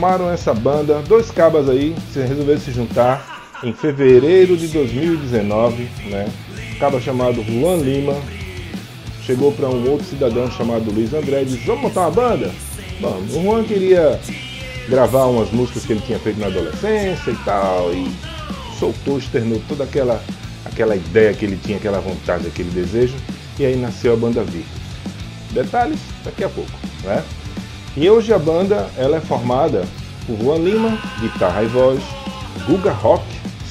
Formaram essa banda, dois cabas aí, se resolveram se juntar em fevereiro de 2019, né? Caba chamado Juan Lima chegou para um outro cidadão chamado Luiz André e disse: Vamos montar uma banda? Bom, o Juan queria gravar umas músicas que ele tinha feito na adolescência e tal, e soltou, externou toda aquela, aquela ideia que ele tinha, aquela vontade, aquele desejo, e aí nasceu a banda Virtus. Detalhes daqui a pouco, né? E hoje a banda ela é formada por Juan Lima, guitarra e voz, Guga Rock,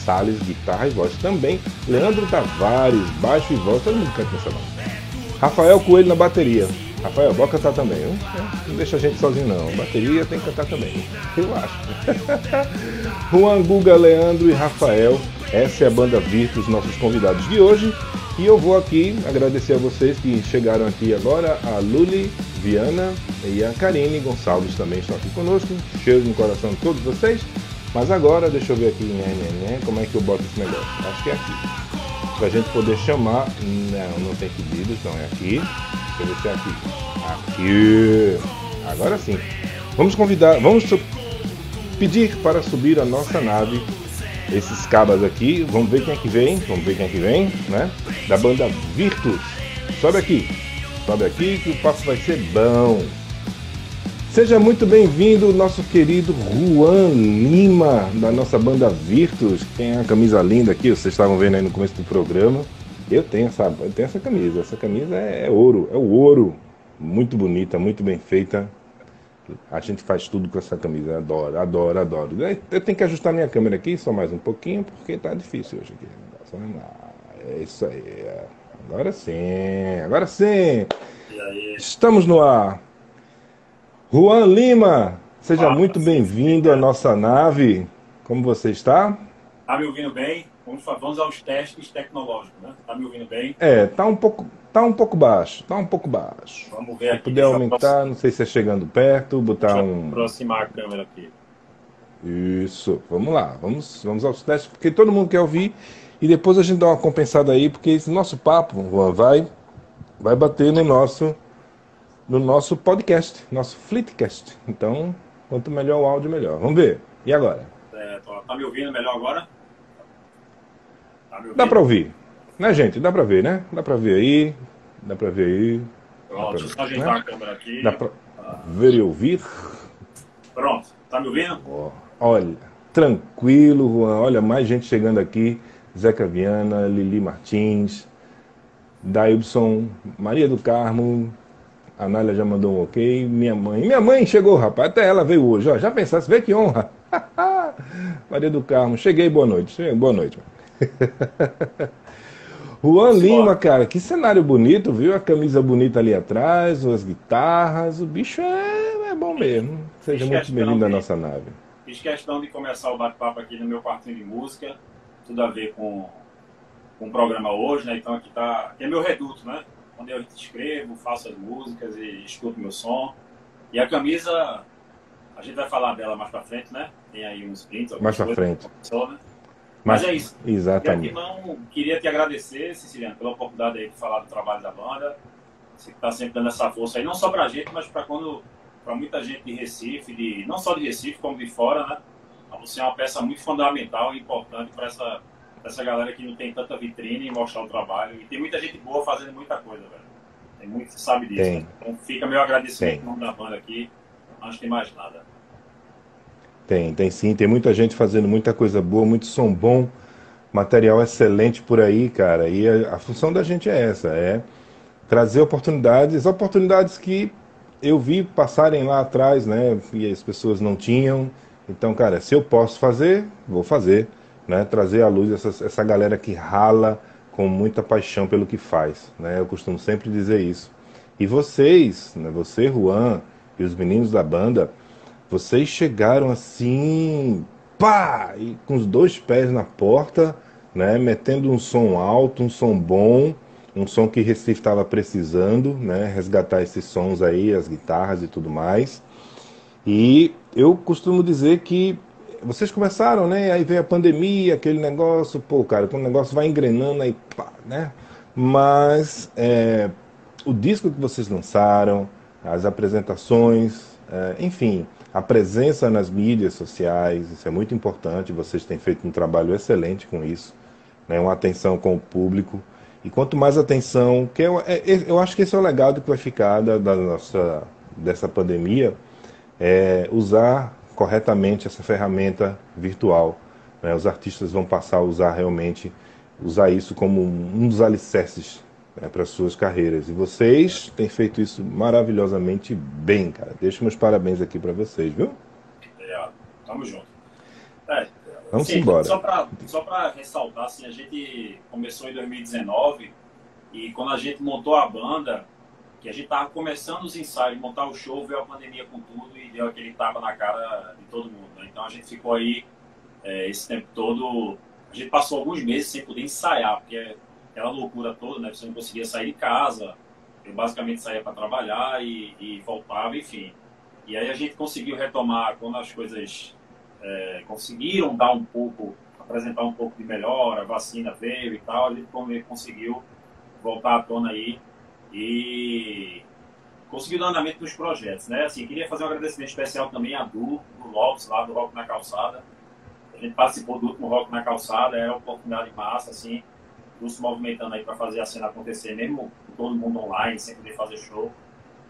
Salles, guitarra e voz também, Leandro Tavares, baixo e voz, todo mundo canta nessa banda. Rafael Coelho na bateria. Rafael, bora cantar também, viu? Não deixa a gente sozinho não. Bateria tem que cantar também. Eu acho. Juan, Guga, Leandro e Rafael. Essa é a banda Virtus, nossos convidados de hoje. E eu vou aqui agradecer a vocês que chegaram aqui agora, a Luli, Viana e a Karine Gonçalves também estão aqui conosco. Cheiro no coração de todos vocês. Mas agora, deixa eu ver aqui, né, como é que eu boto esse negócio. Acho que é aqui pra gente poder chamar. Não, não tem pedido, então é aqui. Deixa eu se é aqui. Aqui. Agora sim. Vamos convidar, vamos pedir para subir a nossa nave. Esses cabas aqui, vamos ver quem é que vem, vamos ver quem é que vem, né? Da banda Virtus. Sobe aqui, sobe aqui que o papo vai ser bom. Seja muito bem-vindo, nosso querido Juan Lima, da nossa banda Virtus. Tem a camisa linda aqui, vocês estavam vendo aí no começo do programa. Eu tenho essa, eu tenho essa camisa. Essa camisa é, é ouro, é o ouro. Muito bonita, muito bem feita. A gente faz tudo com essa camisa. Adoro, adoro, adoro. Eu tenho que ajustar minha câmera aqui só mais um pouquinho, porque tá difícil hoje aqui. É isso aí. Agora sim, agora sim. Estamos no ar. Juan Lima, seja muito bem-vindo à nossa nave. Como você está? Tá me ouvindo bem? Vamos, vamos aos testes tecnológicos, né? Tá me ouvindo bem? É, tá um pouco, tá um pouco baixo, tá um pouco baixo. Vamos ver Se aqui. puder aumentar, não sei se é chegando perto, botar Deixa um. aproximar a câmera aqui. Isso, vamos lá, vamos, vamos aos testes, porque todo mundo quer ouvir e depois a gente dá uma compensada aí, porque esse nosso papo, Juan, vai, vai bater no nosso, no nosso podcast, nosso Fleetcast. Então, quanto melhor o áudio, melhor. Vamos ver. E agora? É, tá me ouvindo melhor agora? Tá? Dá pra ouvir, né, gente? Dá pra ver, né? Dá pra ver aí, dá pra ver aí, Pronto, deixa eu só Né? ajeitar a câmera aqui. dá pra ver e ouvir. Pronto, tá me ouvindo? Ó, Olha, tranquilo, Juan. Olha, mais gente chegando aqui. Zeca Viana, Lili Martins, Dailson, Maria do Carmo, a Nália já mandou um ok. Minha mãe. Minha mãe chegou, rapaz. Até ela veio hoje. Ó, já pensasse, vê que honra. Maria do Carmo, cheguei, boa noite. Cheguei, boa noite. Juan Lima, cara, que cenário bonito, viu? A camisa bonita ali atrás, as guitarras, o bicho é, é bom mesmo. Seja Fiz muito bem-vindo à de- nossa nave. Fiz questão de começar o bate-papo aqui no meu quartinho de música. Tudo a ver com, com o programa hoje, né? Então aqui tá. Aqui é meu reduto, né? Onde eu escrevo, faço as músicas e escuto meu som. E a camisa, a gente vai falar dela mais pra frente, né? Tem aí uns prints. Mais pra frente. começou, né? Mas é isso. Exatamente. não queria te agradecer, Siciliano, pela oportunidade aí de falar do trabalho da banda. Você está sempre dando essa força aí, não só pra gente, mas para quando para muita gente de Recife, de não só de Recife, como de fora, né? Você é uma peça muito fundamental e importante para essa pra essa galera que não tem tanta vitrine e mostrar o trabalho. E tem muita gente boa fazendo muita coisa, velho. Tem muito que sabe disso. Né? Então fica meu agradecimento em nome da banda aqui. Não tem mais nada. Tem, tem sim. Tem muita gente fazendo muita coisa boa, muito som bom, material excelente por aí, cara. E a, a função da gente é essa, é trazer oportunidades, oportunidades que eu vi passarem lá atrás, né? E as pessoas não tinham. Então, cara, se eu posso fazer, vou fazer, né? Trazer à luz essa, essa galera que rala com muita paixão pelo que faz, né? Eu costumo sempre dizer isso. E vocês, né? Você, Juan, e os meninos da banda, vocês chegaram assim, pá, e com os dois pés na porta, né? Metendo um som alto, um som bom, um som que Recife estava precisando, né? Resgatar esses sons aí, as guitarras e tudo mais. E eu costumo dizer que vocês começaram, né? Aí veio a pandemia, aquele negócio, pô, cara, quando o negócio vai engrenando aí, pá, né? Mas é, o disco que vocês lançaram, as apresentações, é, enfim, a presença nas mídias sociais, isso é muito importante. Vocês têm feito um trabalho excelente com isso, né? Uma atenção com o público. E quanto mais atenção, que eu, é, eu acho que esse é o legado que vai ficar da, da nossa dessa pandemia é, usar corretamente essa ferramenta virtual. Né? Os artistas vão passar a usar realmente, usar isso como um dos alicerces né, para suas carreiras. E vocês têm feito isso maravilhosamente bem, cara. Deixo meus parabéns aqui para vocês, viu? É, tamo junto. É, Vamos sim, embora. Só para ressaltar, assim, a gente começou em 2019 e quando a gente montou a banda, que a gente tava começando os ensaios, montar o show, veio a pandemia com tudo e deu aquele tapa na cara de todo mundo. Né? Então a gente ficou aí é, esse tempo todo. A gente passou alguns meses sem poder ensaiar, porque é aquela loucura toda, né? Você não conseguia sair de casa. Eu basicamente saía para trabalhar e, e, voltava, enfim. E aí a gente conseguiu retomar quando as coisas é, conseguiram dar um pouco, apresentar um pouco de melhora, a vacina veio e tal, a gente conseguiu voltar à tona aí e conseguiu dar andamento nos projetos, né? Assim, queria fazer um agradecimento especial também a Du, do Lopes, lá do Rock na Calçada. A gente participou do último Rock na Calçada, era uma oportunidade massa, assim, Du se movimentando aí para fazer a cena acontecer, mesmo todo mundo online, sem poder fazer show.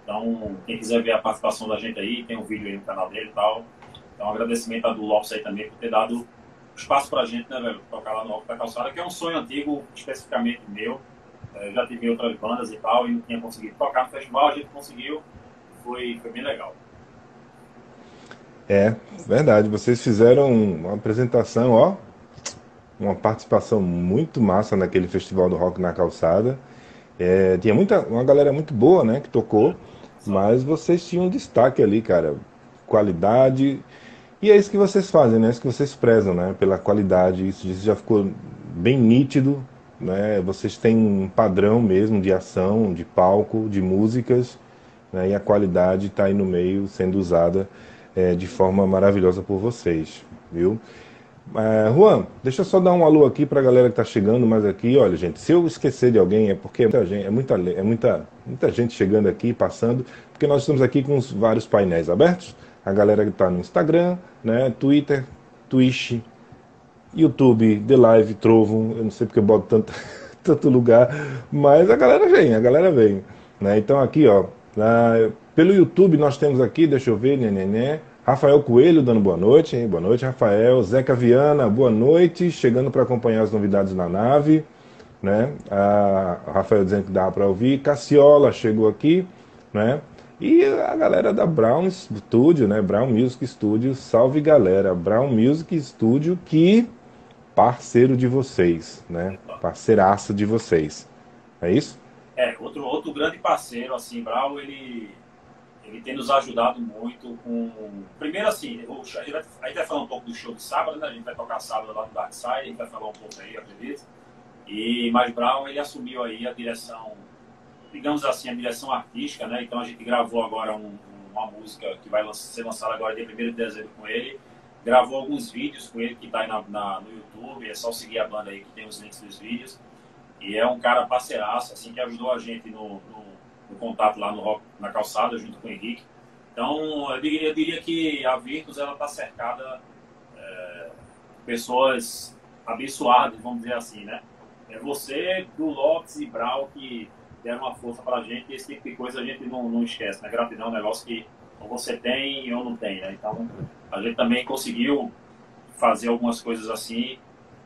Então, quem quiser ver a participação da gente aí, tem um vídeo aí no canal dele e tal. Então, agradecimento a Du Lopes aí também por ter dado espaço pra gente, né, velho? Tocar lá no Rock na Calçada, que é um sonho antigo, especificamente meu é, já tive outras bandas e tal, e não tinha conseguido tocar no festival, a gente conseguiu, foi, foi bem legal. É, verdade. Vocês fizeram uma apresentação, ó, uma participação muito massa naquele festival do rock na calçada. É, tinha muita, uma galera muito boa, né, que tocou, mas vocês tinham um destaque ali, cara, qualidade. E é isso que vocês fazem, né? É isso que vocês prezam, né? Pela qualidade. Isso, isso já ficou bem nítido né? Vocês têm um padrão mesmo de ação, de palco, de músicas, né? e a qualidade está aí no meio sendo usada é, de forma maravilhosa por vocês, viu? É, Juan, deixa eu só dar um alô aqui para a galera que está chegando mais aqui. Olha, gente, se eu esquecer de alguém é porque é muita gente, é muita, é muita, muita gente chegando aqui, passando, porque nós estamos aqui com os vários painéis abertos. A galera que está no Instagram, né, Twitter, Twitch, YouTube, The Live, Trovo, eu não sei porque eu boto tanto, tanto lugar, mas a galera vem, a galera vem. Né? Então aqui, ó, na, pelo YouTube nós temos aqui, deixa eu ver, né, Rafael Coelho dando boa noite, hein? boa noite Rafael, Zeca Viana, boa noite, chegando para acompanhar as novidades na nave, né? A Rafael dizendo que dá para ouvir, Cassiola chegou aqui, né? E a galera da Brown Studio, né? Brown Music Studio, salve galera, Brown Music Studio que parceiro de vocês, né? Parceiraça de vocês. É isso? É, outro, outro grande parceiro, assim, Brau, ele, ele tem nos ajudado muito com... Primeiro, assim, a gente, vai, a gente vai falar um pouco do show de sábado, né? A gente vai tocar sábado lá no Dark Side, a gente vai falar um pouco aí, acredito. E, mas Brown, ele assumiu aí a direção, digamos assim, a direção artística, né? Então a gente gravou agora um, uma música que vai ser lançada agora dia 1 de dezembro com ele gravou alguns vídeos com ele que está aí na, na, no YouTube, é só seguir a banda aí que tem os links dos vídeos. E é um cara parceiraço, assim, que ajudou a gente no, no, no contato lá no rock, na calçada, junto com o Henrique. Então, eu diria, eu diria que a Virtus, está cercada é, pessoas abençoadas, vamos dizer assim, né? É você, do Lopes e Brau que deram uma força para a gente e esse tipo de coisa a gente não, não esquece, né? Gratidão é um negócio que você tem eu não tenho, né? Então, a gente também conseguiu fazer algumas coisas assim,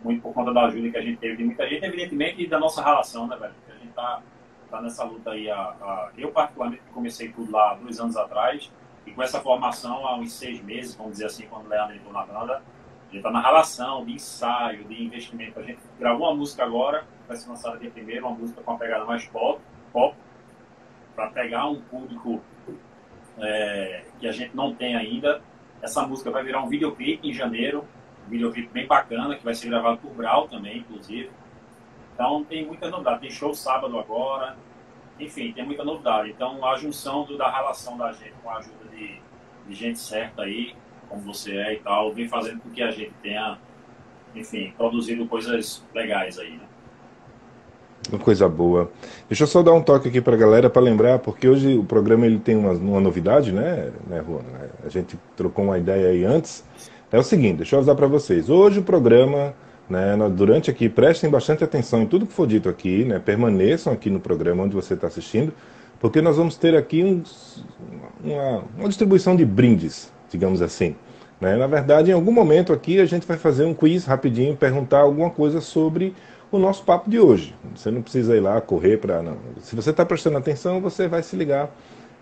muito por conta da ajuda que a gente teve de muita gente, evidentemente, da nossa relação, né, velho? A gente tá, tá nessa luta aí. A, a, eu, particularmente, comecei tudo lá dois anos atrás, E com essa formação, há uns seis meses, vamos dizer assim, quando o Leandro entrou na banda, a gente está na relação de ensaio, de investimento. A gente gravou uma música agora, vai ser lançada dia primeiro, uma música com uma pegada mais pop, pop para pegar um público é, que a gente não tem ainda. Essa música vai virar um videoclipe em janeiro, um videoclipe bem bacana, que vai ser gravado por Brau também, inclusive. Então tem muita novidade. Tem show sábado agora. Enfim, tem muita novidade. Então a junção do, da relação da gente com a ajuda de, de gente certa aí, como você é e tal, vem fazendo com que a gente tenha, enfim, produzido coisas legais aí, né? Uma coisa boa. Deixa eu só dar um toque aqui para a galera para lembrar, porque hoje o programa ele tem uma, uma novidade, né, né, Juan? A gente trocou uma ideia aí antes. É o seguinte, deixa eu avisar para vocês. Hoje o programa, né, durante aqui, prestem bastante atenção em tudo que for dito aqui, né, permaneçam aqui no programa onde você está assistindo, porque nós vamos ter aqui uns, uma, uma distribuição de brindes, digamos assim. Né? Na verdade, em algum momento aqui a gente vai fazer um quiz rapidinho, perguntar alguma coisa sobre o nosso papo de hoje. Você não precisa ir lá correr para. Se você está prestando atenção, você vai se ligar.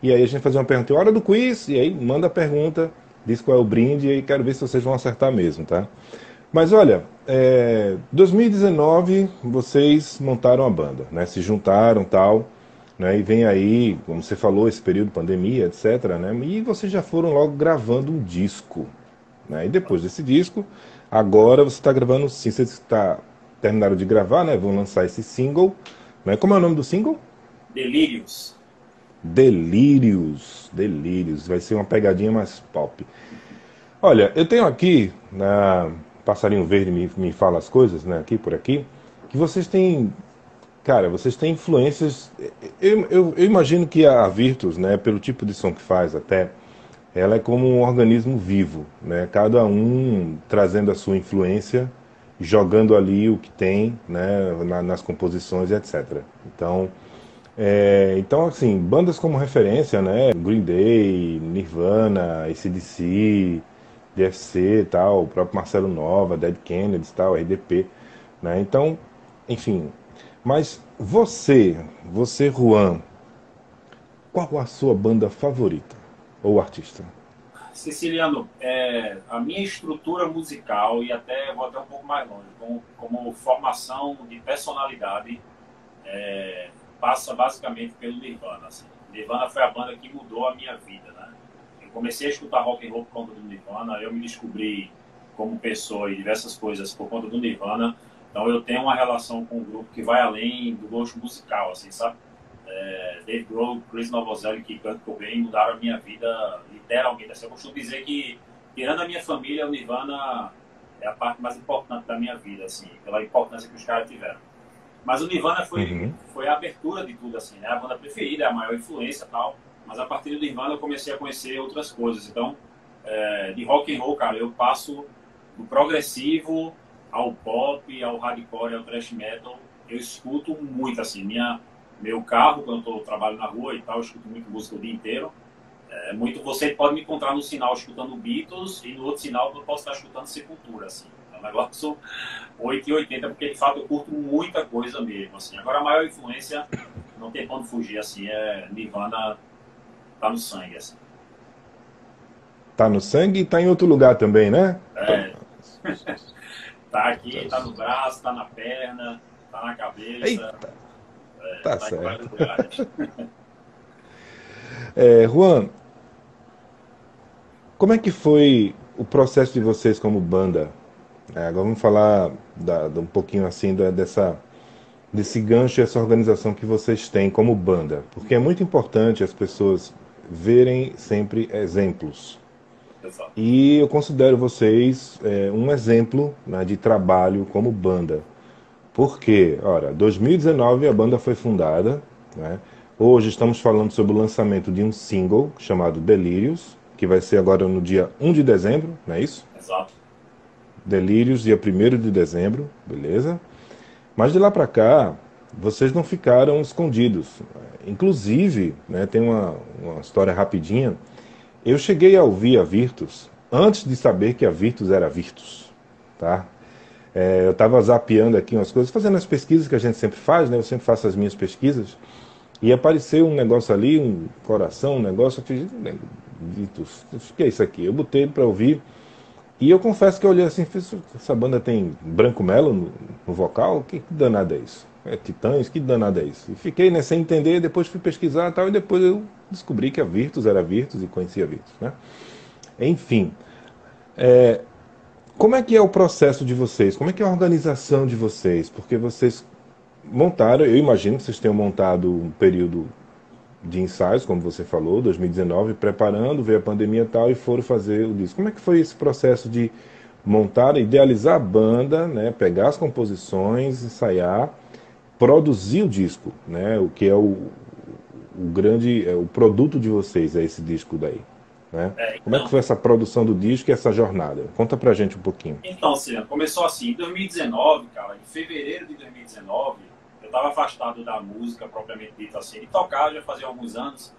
E aí a gente fazer uma pergunta. Hora do quiz, e aí manda a pergunta, diz qual é o brinde, e aí quero ver se vocês vão acertar mesmo, tá? Mas olha, é, 2019 vocês montaram a banda, né? Se juntaram tal, né? E vem aí, como você falou, esse período de pandemia, etc. Né? E vocês já foram logo gravando um disco. Né? E depois desse disco, agora você está gravando, sim, você está terminaram de gravar, né? Vão lançar esse single. Né? Como é o nome do single? Delírios. Delírios. Delírios. Vai ser uma pegadinha mais pop. Olha, eu tenho aqui, na Passarinho Verde me, me fala as coisas, né? Aqui por aqui, que vocês têm. Cara, vocês têm influências. Eu, eu, eu imagino que a Virtus, né, pelo tipo de som que faz até, ela é como um organismo vivo, né? Cada um trazendo a sua influência jogando ali o que tem né, na, nas composições, etc. Então, é, então, assim, bandas como referência, né, Green Day, Nirvana, ACDC, DFC tal, o próprio Marcelo Nova, Dead Kennedys tal, RDP, né, então, enfim. Mas você, você, Juan, qual a sua banda favorita ou artista? Siciliano, é, a minha estrutura musical, e até vou até um pouco mais longe, como, como formação de personalidade, é, passa basicamente pelo Nirvana. Assim. Nirvana foi a banda que mudou a minha vida. Comecei a escutar rock and roll por conta do Nirvana, eu me descobri como pessoa e diversas coisas por conta do Nirvana. Então eu tenho uma relação com o grupo que vai além do gosto musical, assim, sabe? é, Dave Grohl, Chris Novoselic e Kurt Cobain mudaram a minha vida literalmente. Assim, eu costumo dizer que, tirando a minha família, o Nirvana é a parte mais importante da minha vida, assim, pela importância que os caras tiveram. Mas o Nirvana foi, uhum. foi a abertura de tudo, assim, né? A banda preferida, a maior influência tal. Mas a partir do Nirvana eu comecei a conhecer outras coisas. Então, é, de rock and roll, cara, eu passo do progressivo ao pop, ao hardcore, ao thrash metal. Eu escuto muito, assim, minha meu carro, quando eu trabalho na rua e tal, eu escuto muito música o dia inteiro. É, muito, você pode me encontrar no sinal escutando Beatles e no outro sinal eu posso estar escutando Sepultura, assim. É um negócio 8 e 80, porque de fato eu curto muita coisa mesmo, assim. Agora a maior influência, não tem como fugir, assim, é Nirvana tá no sangue, assim. Tá no sangue e tá em outro lugar também, né? É. tá aqui, tá no braço, tá na perna, tá na cabeça. Eita. Tá certo. é, Juan, como é que foi o processo de vocês como banda? É, agora vamos falar da, um pouquinho assim da, dessa desse gancho, essa organização que vocês têm como banda, porque é muito importante as pessoas verem sempre exemplos. E eu considero vocês é, um exemplo né, de trabalho como banda. Porque, ora, 2019 a banda foi fundada, né? Hoje estamos falando sobre o lançamento de um single chamado Delírios, que vai ser agora no dia 1 de dezembro, não é isso? Exato. Delírios, dia 1 de dezembro, beleza? Mas de lá para cá, vocês não ficaram escondidos. Inclusive, né, tem uma, uma história rapidinha. Eu cheguei a ouvir a Virtus antes de saber que a Virtus era Virtus, tá? É, eu estava zapeando aqui umas coisas, fazendo as pesquisas que a gente sempre faz, né? Eu sempre faço as minhas pesquisas. E apareceu um negócio ali, um coração, um negócio. Eu fiz, Vitus, o que é isso aqui? Eu botei para ouvir e eu confesso que eu olhei assim, fiz, essa banda tem Branco Melo no, no vocal? Que, que danada é isso? É Titãs? Que danada é isso? E fiquei né, sem entender, depois fui pesquisar e tal, e depois eu descobri que a Virtus era Virtus e conhecia a Virtus, né? Enfim, é, como é que é o processo de vocês? Como é que é a organização de vocês? Porque vocês montaram, eu imagino que vocês tenham montado um período de ensaios, como você falou, 2019, preparando, veio a pandemia e tal, e foram fazer o disco. Como é que foi esse processo de montar, idealizar a banda, né, pegar as composições, ensaiar, produzir o disco, né, o que é o, o grande, é o produto de vocês, é esse disco daí. Né? É, então, Como é que foi essa produção do disco e essa jornada? Conta pra gente um pouquinho. Então, Cira, começou assim, em 2019, cara, em fevereiro de 2019, estava afastado da música propriamente dita assim, de tocar já fazia alguns anos.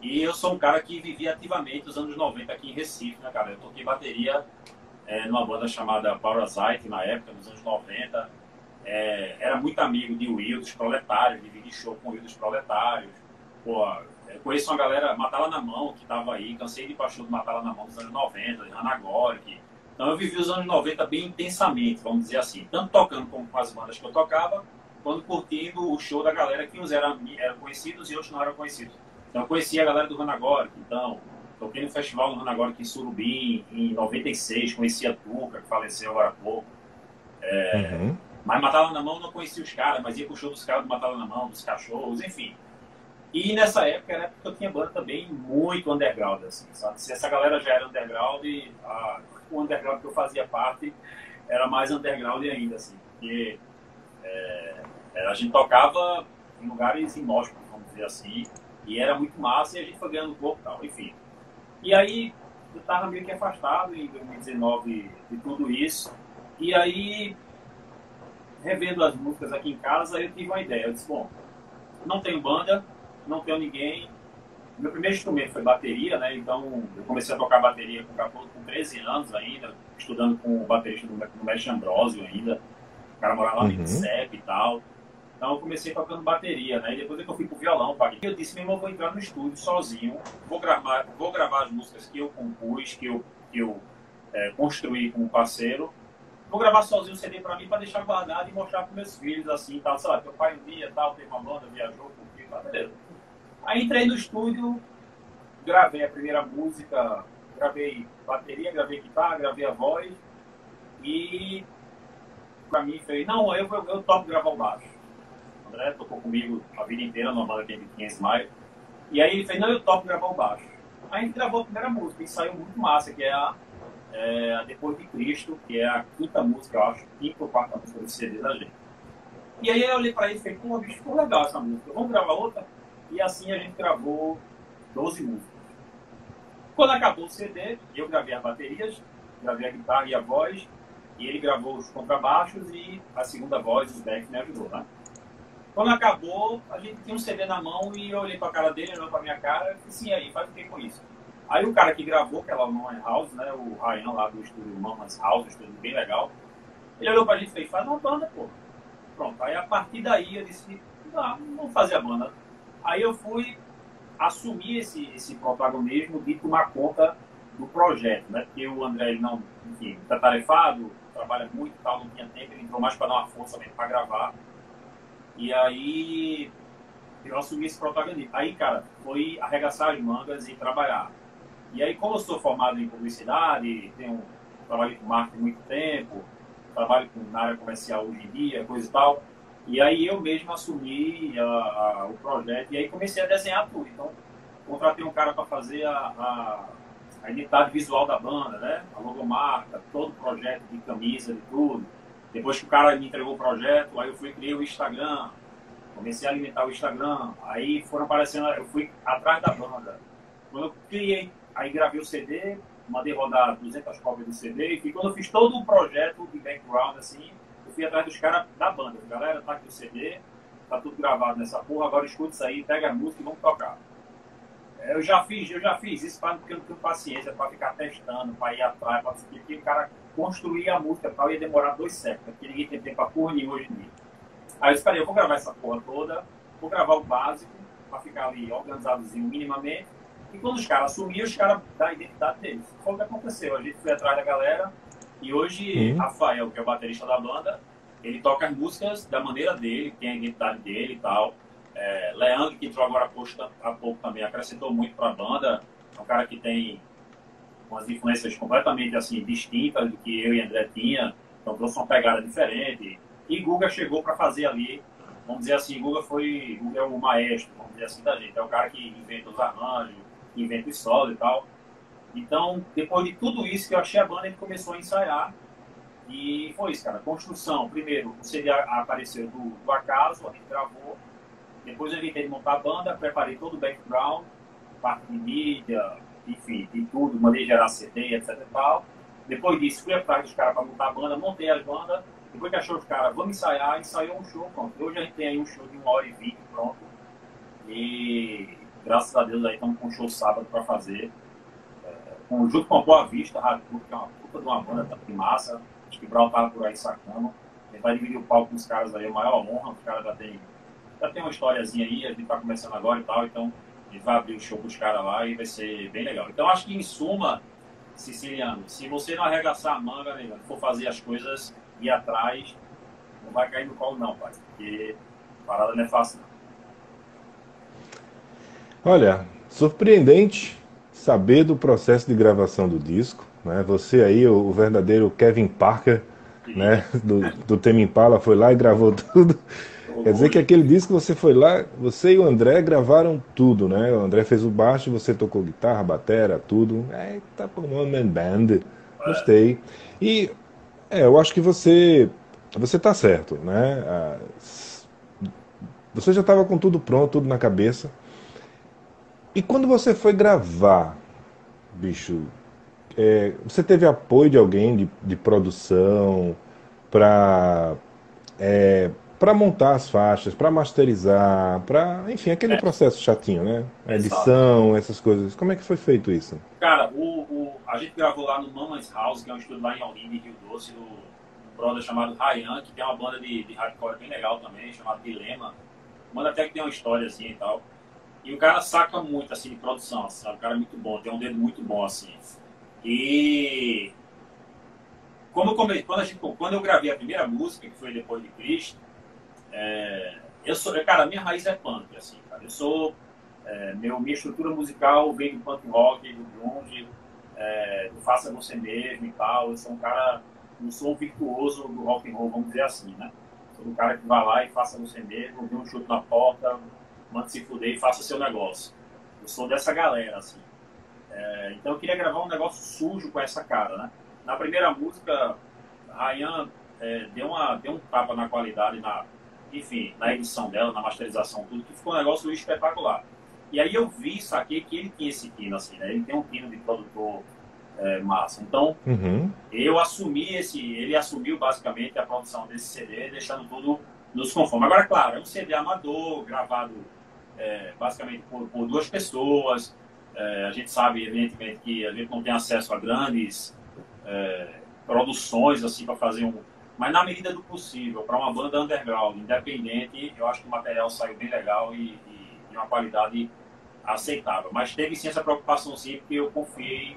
E eu sou um cara que vivia ativamente os anos 90 aqui em Recife, né, cara? Eu toquei bateria é, numa banda chamada Parasite na época, nos anos 90. É, era muito amigo de Will, dos Proletários, dividi show com o Will dos Proletários. Pô, é, conheço uma galera, Matala na Mão, que estava aí, cansei de show do Matala na Mão dos anos 90, de Hannah Gork. Então eu vivi os anos 90 bem intensamente, vamos dizer assim, tanto tocando como com as bandas que eu tocava, quando curtindo o show da galera que uns eram, eram conhecidos e outros não eram conhecidos. Então eu conheci a galera do Ranagora, então toquei no festival do Ranagora aqui em Surubim em 96, conheci a Tuca, que faleceu agora há pouco. É, uhum. Mas Matala na Mão não conhecia os caras, mas ia pro show dos caras do Matala na Mão, dos cachorros, enfim. E nessa época era época que eu tinha banda também muito underground, assim, sabe? Se essa galera já era underground, a, o underground que eu fazia parte era mais underground ainda, assim, porque é, a gente tocava em lugares inóspitos, vamos dizer assim, e era muito massa e a gente foi ganhando pouco e tal, enfim. E aí eu estava meio que afastado em 2019 de tudo isso, e aí, revendo as músicas aqui em casa, eu tive uma ideia. Eu disse, bom, não tenho banda, não tenho ninguém. Meu primeiro instrumento foi bateria, né? Então eu comecei a tocar bateria com, com 13 anos ainda, estudando com o baterista do, Mestre Ambrosio ainda. O cara morava lá no uhum. e tal. Então eu comecei tocando bateria, né? E depois é que eu fui pro violão, paguei. Eu disse, meu irmão, vou entrar no estúdio sozinho, vou gravar, vou gravar as músicas que eu compus, que eu, que eu é, construí com um parceiro. Vou gravar sozinho o CD pra mim, pra deixar guardado e mostrar pros meus filhos, assim, tal. Sei lá, teu pai um dia, tal, teve uma banda, viajou, curtiu, tá, beleza. Aí entrei no estúdio, gravei a primeira música, gravei bateria, gravei guitarra, gravei a voz. E pra mim fez, não, eu, eu, eu topo gravar o baixo. André tocou comigo a vida inteira numa banda que de 500 mais. E aí ele fez, não, eu topo gravar o baixo. Aí a gente gravou a primeira música e saiu muito massa, que é a, é a Depois de Cristo, que é a quinta música, eu acho, quinta ou quarta música do CD da gente. E aí eu olhei pra ele e falei, pô, bicho, ficou legal essa música, vamos gravar outra? E assim a gente gravou 12 músicas. Quando acabou o CD, eu gravei as baterias, gravei a guitarra e a voz, e ele gravou os contrabaixos e a segunda voz, os backs, me ajudou, né? Quando acabou, a gente tinha um CD na mão e eu olhei pra cara dele, olhou pra minha cara e disse, sim, aí, faz o que com isso? Aí o cara que gravou, que lá o Mamãe House, né, o Ryan lá do estúdio Mamãe House, um estúdio bem legal, ele olhou pra gente e fez, faz uma banda, pô. Pronto, aí a partir daí eu disse, não, vamos fazer a banda. Aí eu fui assumir esse, esse protagonismo de tomar conta do projeto, né, porque o André, ele não, enfim, tá tarefado, trabalha muito e tal, não tinha tempo, ele entrou mais para dar uma força mesmo para gravar. E aí eu assumi esse protagonismo. Aí, cara, foi arregaçar as mangas e trabalhar. E aí, como eu sou formado em publicidade, tenho trabalho com marketing muito tempo, trabalho com, na área comercial hoje em dia, coisa e tal, e aí eu mesmo assumi a, a, o projeto e aí comecei a desenhar tudo. Então, contratei um cara para fazer a, a, a, identidade visual da banda, né? A logomarca, todo o projeto de camisa, de tudo. Depois que o cara me entregou o projeto, aí eu fui criar o Instagram, comecei a alimentar o Instagram, aí foram aparecendo, eu fui atrás da banda. Quando eu criei, aí gravei o CD, mandei rodar 200 cópias do CD, e quando eu fiz todo o projeto de background, assim, eu fui atrás dos caras da banda. Galera, tá aqui o CD, tá tudo gravado nessa porra, agora escuta isso aí, pega a música e vamos tocar. É, eu já fiz, eu já fiz isso porque eu não tenho paciência para ficar testando, para ir atrás, para porque o cara construir a música tal ia demorar dois séculos, porque ninguém tem tempo para porra nenhuma hoje em dia. Aí eu disse, eu vou gravar essa porra toda, vou gravar o básico, para ficar ali organizadozinho minimamente, E quando os caras assumiam, os caras da identidade deles. Foi o que aconteceu. A gente foi atrás da galera e hoje Uhum. Rafael, que é o baterista da banda, ele toca as músicas da maneira dele, tem a identidade dele e tal. É, Leandro, que entrou agora há pouco, há pouco também, acrescentou muito para a banda. É um cara que tem umas influências completamente assim distintas do que eu e André tinha. Então trouxe uma pegada diferente. E Guga chegou para fazer ali, vamos dizer assim, Guga foi Guga é o maestro, vamos dizer assim, da gente. É o cara que inventa os arranjos, inventa os solos e tal. Então, depois de tudo isso que eu achei a banda, ele começou a ensaiar. E foi isso, cara. Construção. Primeiro, o CD apareceu do, do acaso, a gente gravou. Depois eu inventei de montar a banda, preparei todo o background, parte de mídia, enfim, de tudo, mandei gerar CD, etc e tal. Depois disso, fui atrás dos caras para montar a banda, montei as bandas. Depois que achou os caras, vamos ensaiar, ensaiou um show, pronto. Hoje a gente tem aí um show de uma hora e vinte, pronto. E graças a Deus aí estamos com um show sábado para fazer. É, com- junto com a Boa Vista, Hardcore, que é uma puta de uma banda tá de massa. Acho que o Brau tava por aí sacando. Gente vai dividir o palco com os caras aí, a maior honra. Os caras já tem, já tem uma historiazinha aí, a gente tá começando agora e tal, então gente vai abrir o show com os caras lá e vai ser bem legal. Então acho que em suma, Siciliano, se você não arregaçar a manga, né, for fazer as coisas ir atrás, não vai cair no colo não, pai. Porque a parada não é fácil não. Olha, surpreendente saber do processo de gravação do disco. Né? Você aí, o, verdadeiro Kevin Parker, né? do, do Tame Impala, foi lá e gravou tudo. Quer dizer que aquele disco você foi lá, você e o André gravaram tudo, né? O André fez o baixo, você tocou guitarra, batera, tudo. É, tá por uma man band. Gostei. E é, eu acho que você você tá certo, né? Ah, Você já estava com tudo pronto, tudo na cabeça. E quando você foi gravar, bicho, é, você teve apoio de alguém de, de produção para é, para montar as faixas, para masterizar, para enfim aquele É. processo chatinho, né? A Exato. edição, essas coisas. Como é que foi feito isso? Cara, o, o- a gente gravou lá no Mama's House, que é um estúdio lá em Olinda, Rio Doce, do um brother chamado Ryan, que tem uma banda de, de hardcore bem legal também, chamada Dilema. Manda até que tem uma história assim e tal. E o cara saca muito assim de produção, sabe? O cara é muito bom, tem um dedo muito bom assim. E como eu quando, gente, quando eu gravei a primeira música, que foi Depois de Cristo, é, eu sou, cara, a minha raiz é punk, assim, cara. Eu sou é, meu, minha estrutura musical vem do punk rock, do grunge, é, do faça você mesmo e tal. Eu sou um cara, não sou um virtuoso do rock and roll, vamos dizer assim, né? Sou um cara que vai lá e faça você mesmo, dê um chute na porta, manda se fuder e faça seu negócio. Eu sou dessa galera, assim. É, então eu queria gravar um negócio sujo com essa cara, né? Na primeira música, Ryan é, deu, uma, deu um tapa na qualidade, na, enfim, na edição dela, na masterização, tudo, que ficou um negócio espetacular. E aí eu vi, saquei que ele tinha esse tino, assim, né? Ele tem um tino de produtor é, massa. Então, Uhum. eu assumi esse, ele assumiu basicamente a produção desse CD, deixando tudo nos conformes. Agora, claro, é um CD amador, gravado é, basicamente por, por duas pessoas. É, a gente sabe, evidentemente, que a gente não tem acesso a grandes é, produções assim para fazer um. Mas na medida do possível, para uma banda underground, independente, eu acho que o material saiu bem legal e, e de uma qualidade aceitável. Mas teve sim essa preocupação sim, porque eu confiei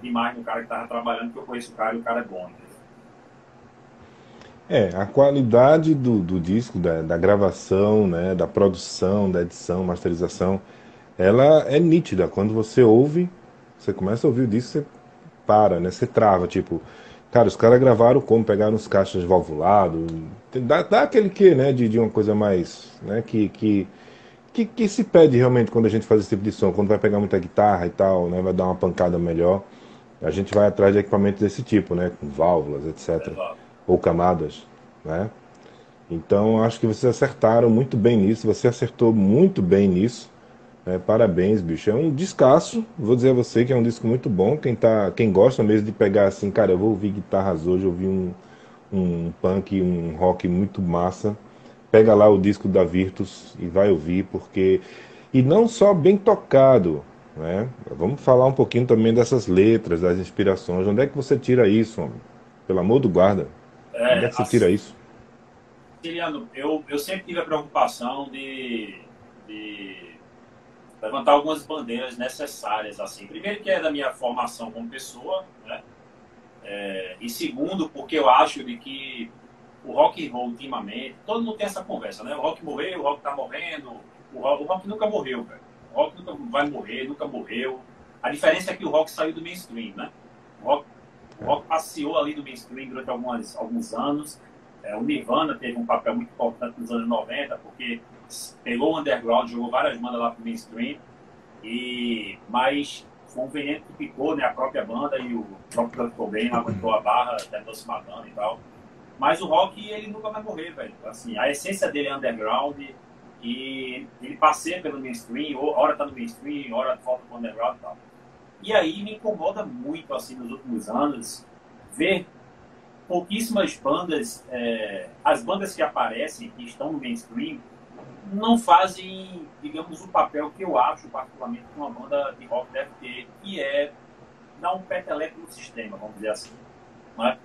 demais no cara que estava trabalhando, porque eu conheço o cara e o cara é bom. entendeu? É, a qualidade do, do disco, da, da gravação, né, da produção, da edição, masterização, ela é nítida. Quando você ouve, você começa a ouvir o disco, você para, né? Você trava, tipo, cara, os caras gravaram como? Pegaram os caixas valvulados, dá, dá aquele quê, né, de, de uma coisa mais, né, que, que, que, que se pede realmente quando a gente faz esse tipo de som, quando vai pegar muita guitarra e tal, né, vai dar uma pancada melhor, a gente vai atrás de equipamentos desse tipo, né, com válvulas, etc Exato. Ou camadas, né? Então acho que vocês acertaram muito bem nisso, você acertou muito bem nisso. né? Parabéns, bicho. É um descasso. Vou dizer a você que é um disco muito bom. Quem tá, quem gosta mesmo de pegar assim, cara, eu vou ouvir guitarras hoje, ouvir um, um punk, um rock muito massa. Pega lá o disco da Virtus e vai ouvir, porque e não só bem tocado, né? Vamos falar um pouquinho também dessas letras, das inspirações. Onde é que você tira isso, homem? Pelo amor do guarda. Onde é que você assim, tira isso? Siciliano, eu, eu sempre tive a preocupação de, de levantar algumas bandeiras necessárias, assim. Primeiro que é da minha formação como pessoa, né? É, e segundo, porque eu acho de que o rock and roll ultimamente, todo mundo tem essa conversa, né? O rock morreu, o rock tá morrendo, o rock, o rock nunca morreu, velho. O rock nunca vai morrer, nunca morreu. A diferença é que o rock saiu do mainstream, né? O rock, o rock passeou ali do mainstream durante algumas, alguns anos. É, o Nirvana teve um papel muito importante nos anos 90, porque pegou o underground, jogou várias bandas lá pro mainstream. E, mas foi um veneno que picou né, a própria banda e o próprio Kurt Cobain aguentou a barra, tentou se matando e tal. Mas o rock, ele nunca vai morrer, velho. Assim, a essência dele é underground e ele passeia pelo mainstream, hora tá no mainstream, hora volta pro underground e tal. E aí me incomoda muito, assim, nos últimos anos, ver pouquíssimas bandas, é, as bandas que aparecem, que estão no mainstream, não fazem, digamos, o papel que eu acho, particularmente, que uma banda de rock deve ter, que é dar um peteleco no sistema, vamos dizer assim. É?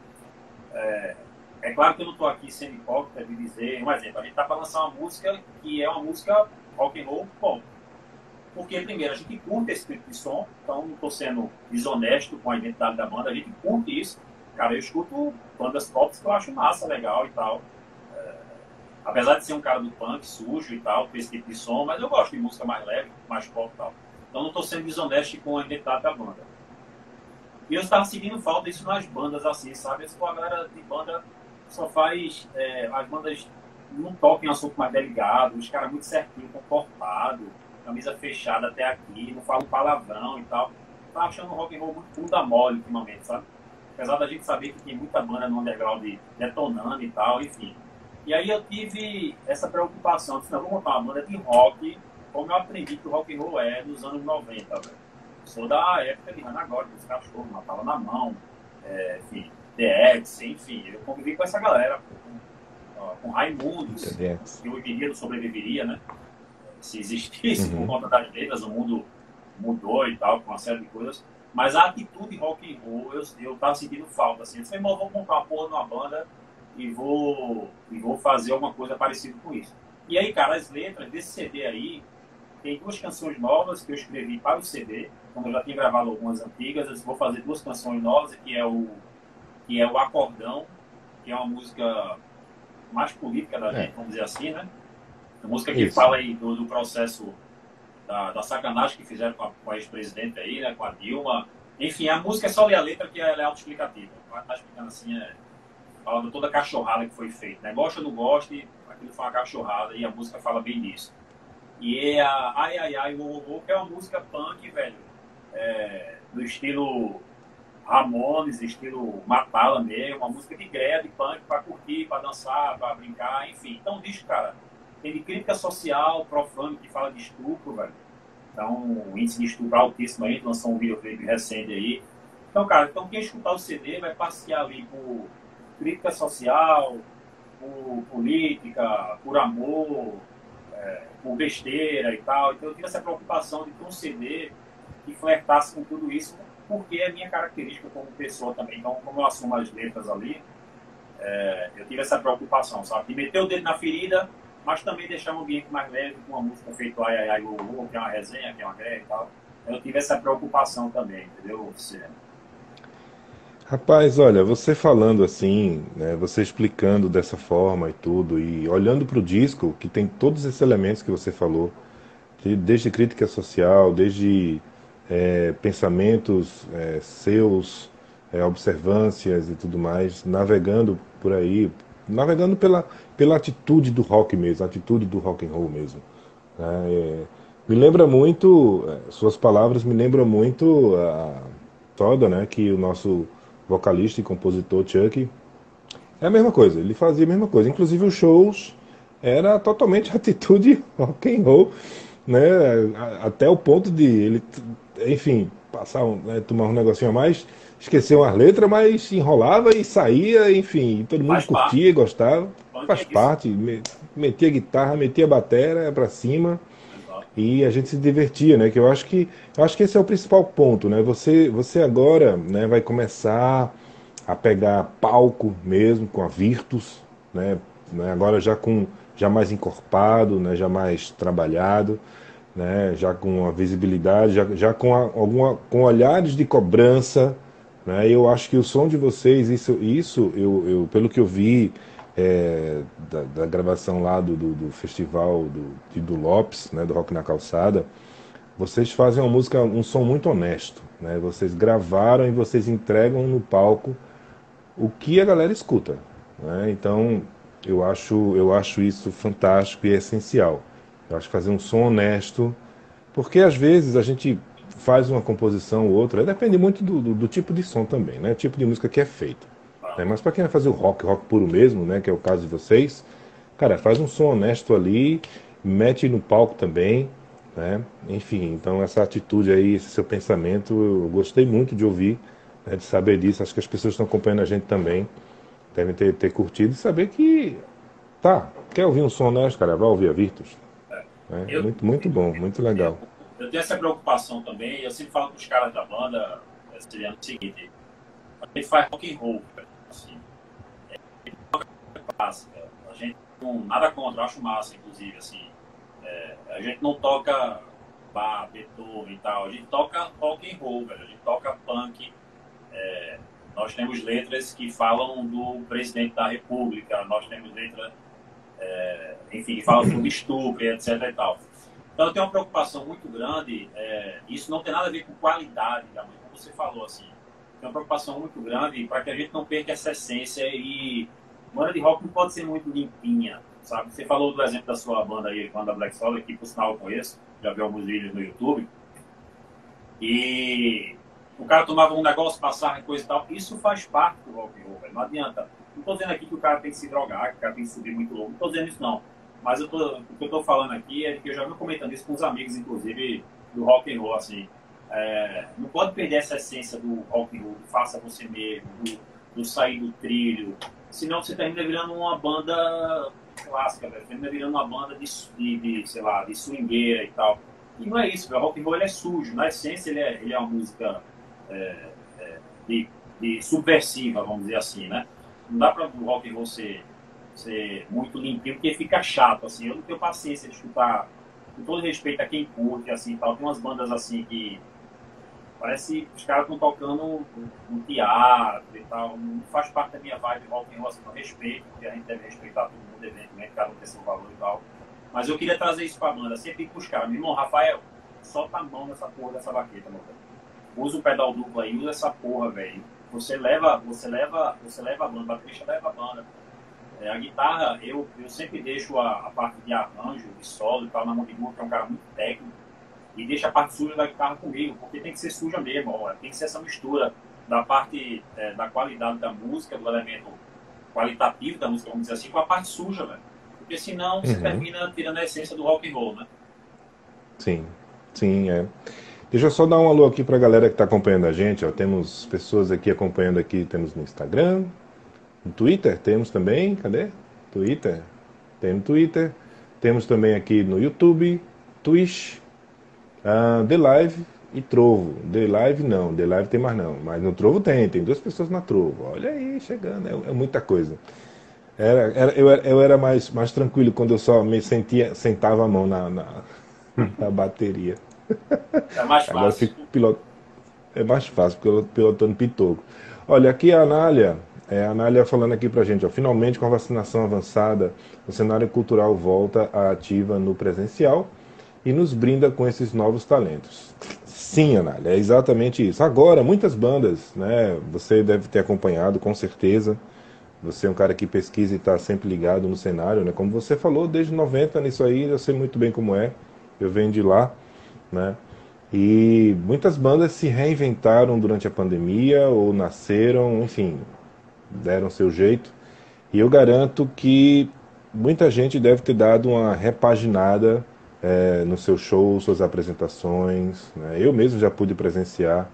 É, é, claro que eu não estou aqui sendo hipócrita de dizer, um exemplo, a gente está para lançar uma música que é uma música rock and roll, bom. Porque, primeiro, a gente curte esse tipo de som, então não estou sendo desonesto com a identidade da banda, a gente curte isso. Cara, eu escuto bandas pop que eu acho massa, legal e tal apesar de ser um cara do punk, sujo e tal, com esse tipo de som, mas eu gosto de música mais leve, mais pop e tal. Então não estou sendo desonesto com a identidade da banda. E eu estava sentindo falta disso nas bandas, assim, sabe? Essa a galera de banda só faz. É, as bandas não tocam em assunto mais delicado, os caras muito certinho, comportado, camisa fechada até aqui, não falam palavrão e tal. Tá achando o rock and roll muito bunda mole ultimamente, sabe? Apesar da gente saber que tem muita banda no underground detonando e tal, enfim. E aí eu tive essa preocupação, disse, não, vou montar uma banda de rock, como eu aprendi que o rock and roll é nos anos 90, velho. Sou da época de Hannah Gordon, os cachorros, matava na mão, é, enfim, The X, enfim, eu convivi com essa galera, com, com Raimundos, que o menino sobreviveria, né? Se existisse, uhum. por conta das letras, o mundo mudou e tal, com uma série de coisas. Mas a atitude rock and roll, eu, eu tava sentindo falta, assim. Eu disse, irmão, vamos montar uma porra numa banda e vou, e vou fazer alguma coisa parecida com isso. E aí, cara, as letras desse CD aí, tem duas canções novas que eu escrevi para o CD, como eu já tinha gravado algumas antigas, eu vou fazer duas canções novas, que é o, que é o Acordão, que é uma música mais política da é. gente, vamos dizer assim, né? Uma música que Isso. fala aí do, do processo da, da, sacanagem que fizeram com a, com a ex-presidente aí, né, com a Dilma. Enfim, a música é só ler a letra que ela é autoexplicativa. Tá explicando assim, é, falando toda a cachorrada que foi feita. Né? Gosta ou não gosta, aquilo foi uma cachorrada e a música fala bem disso. E é a Ai Ai Ai Wo, que é uma música punk, velho, é, do estilo Ramones, estilo Matala mesmo, uma música de greve, punk, pra curtir, pra dançar, pra brincar, enfim. Então, diz, cara, tem de crítica social, profano, que fala de estupro, velho. Então, o índice de estupro altíssimo aí, lançou um videoclipe recente aí. Então, cara, então quem escutar o CD vai passear ali por crítica social, por política, por amor, é, por besteira e tal. Então eu tive essa preocupação de ter um CD que flertasse com tudo isso, porque é minha característica como pessoa também. Então, como eu assumo as letras ali, é, eu tive essa preocupação, sabe? De meter o dedo na ferida, mas também deixar um ambiente mais leve com uma música feita ai ai ai que é uma resenha, que é uma greve e tal. Eu tive essa preocupação também, entendeu? Você, Rapaz, olha, você falando assim, né, você explicando dessa forma e tudo, e olhando para o disco, que tem todos esses elementos que você falou, desde crítica social, desde é, pensamentos é, seus, é, observâncias e tudo mais, navegando por aí, navegando pela, pela atitude do rock mesmo, a atitude do rock and roll mesmo. Né, é, me lembra muito, é, suas palavras me lembram muito a toda, né, que o nosso vocalista e compositor Chuck, é a mesma coisa, ele fazia a mesma coisa. Inclusive os shows era totalmente atitude rock and roll, né? Até o ponto de ele, enfim, passar, né, tomar um negocinho a mais, esquecer umas letras, mas enrolava e saía, enfim, todo mundo Faz curtia, parte. gostava. Faz parte, metia guitarra, metia bateria para cima e a gente se divertia, né? Que eu acho que eu acho que esse é o principal ponto, né? Você você agora, né, vai começar a pegar palco mesmo com a Virtus, né? né agora já com já mais encorpado, né? Já mais trabalhado. Né, já com a visibilidade, já, já com, a, alguma, com olhares de cobrança. Né, eu acho que o som de vocês, isso, isso eu, eu pelo que eu vi é, da, da, gravação lá do, do, do festival do, do Lopes, né, do Rock na Calçada, vocês fazem uma música, um som muito honesto. Né, vocês gravaram e vocês entregam no palco o que a galera escuta. Né, então, eu acho, eu acho isso fantástico e essencial. Eu acho que fazer um som honesto, porque às vezes a gente faz uma composição ou outra, depende muito do, do, do tipo de som também, né? O tipo de música que é feito. Né? Mas para quem vai fazer o rock, rock puro mesmo, né? Que é o caso de vocês, cara, faz um som honesto ali, mete no palco também, né? Enfim, então essa atitude aí, esse seu pensamento, eu gostei muito de ouvir, né? de saber disso. Acho que as pessoas estão acompanhando a gente também devem ter, ter curtido e saber que tá, quer ouvir um som honesto, cara, vai ouvir a Virtus. É, eu, muito, muito bom, muito legal. Eu, tenho essa preocupação também, eu sempre falo com os caras da banda, seria o seguinte, a gente faz rock and roll, assim, é, clássica, a gente não, nada contra, eu acho massa, inclusive, assim, é, a gente não toca Bach, Beethoven e tal, a gente toca rock and roll, velho, a gente toca punk, é, nós temos letras que falam do presidente da república, nós temos letras é, enfim, fala sobre estupro, etc. e tal. Então eu tenho uma preocupação muito grande, é, isso não tem nada a ver com qualidade da música, como você falou, assim. Tem uma preocupação muito grande para que a gente não perca essa essência e banda de rock não pode ser muito limpinha, sabe? Você falou do exemplo da sua banda aí, banda Black Soul, que por sinal eu conheço, já vi alguns vídeos no YouTube. E o cara tomava um negócio, passava coisa e tal. Isso faz parte do rock and roll, não adianta não estou dizendo aqui que o cara tem que se drogar, que o cara tem que subir muito louco. Não estou dizendo isso, não. Mas eu tô, o que eu estou falando aqui é que eu já venho comentando isso com os amigos, inclusive, do rock and roll, assim. É, não pode perder essa essência do rock and roll, do faça você mesmo, do, do sair do trilho. Senão você termina virando uma banda clássica, velho. Termina virando uma banda de, de, sei lá, de swingueira e tal. E não é isso, velho. O rock and roll é sujo. Na essência, ele é, ele é uma música é, é, de, de subversiva, vamos dizer assim, né? Não dá para o rock and roll ser, ser muito limpinho, porque fica chato, assim. Eu não tenho paciência de escutar, com todo respeito a quem curte, assim, tal. Tem umas bandas, assim, que parece que os caras estão tocando um teatro e tal. Não faz parte da minha vibe rock and roll, assim, eu respeito, porque a gente deve respeitar todo mundo, evidentemente, cada um tem seu valor e tal. Mas eu queria trazer isso para a banda, sempre com os caras. Meu irmão, Rafael, solta a mão nessa porra dessa baqueta, meu velho. Usa o pedal duplo aí, usa essa porra, velho você leva, você leva, você leva a banda, a baterista leva a banda. É, a guitarra, eu, eu sempre deixo a, a, parte de arranjo, de solo e tal, na mão de Guga, que é um cara muito técnico, e deixa a parte suja da guitarra comigo, porque tem que ser suja mesmo, ó, tem que ser essa mistura da parte é, da qualidade da música, do elemento qualitativo da música, vamos dizer assim, com a parte suja, velho. Porque senão você uhum. termina tirando a essência do rock and roll, né? Sim, sim, é. Deixa eu só dar um alô aqui para a galera que está acompanhando a gente. Ó. Temos pessoas aqui acompanhando aqui, temos no Instagram, no Twitter, temos também, cadê? Twitter, tem no Twitter, temos também aqui no YouTube, Twitch, uh, The Live e Trovo. The Live não, The Live tem mais não, mas no Trovo tem, tem duas pessoas na Trovo. Olha aí, chegando, é, é muita coisa. Era, era, eu, eu era mais, mais tranquilo quando eu só me sentia, sentava a mão na, na, na bateria. É mais fácil. Agora fico pilot... É mais fácil, porque pilotando pitoco. Olha, aqui a Anália, é, a Anália falando aqui pra gente, ó, finalmente com a vacinação avançada, o cenário cultural volta à ativa no presencial e nos brinda com esses novos talentos. Sim, Anália, é exatamente isso. Agora, muitas bandas, né, você deve ter acompanhado, com certeza, você é um cara que pesquisa e está sempre ligado no cenário, né? Como você falou, desde 90 nisso aí, eu sei muito bem como é. Eu venho de lá né? E muitas bandas se reinventaram durante a pandemia ou nasceram, enfim, deram seu jeito. E eu garanto que muita gente deve ter dado uma repaginada é, no seu show, suas apresentações. Né? Eu mesmo já pude presenciar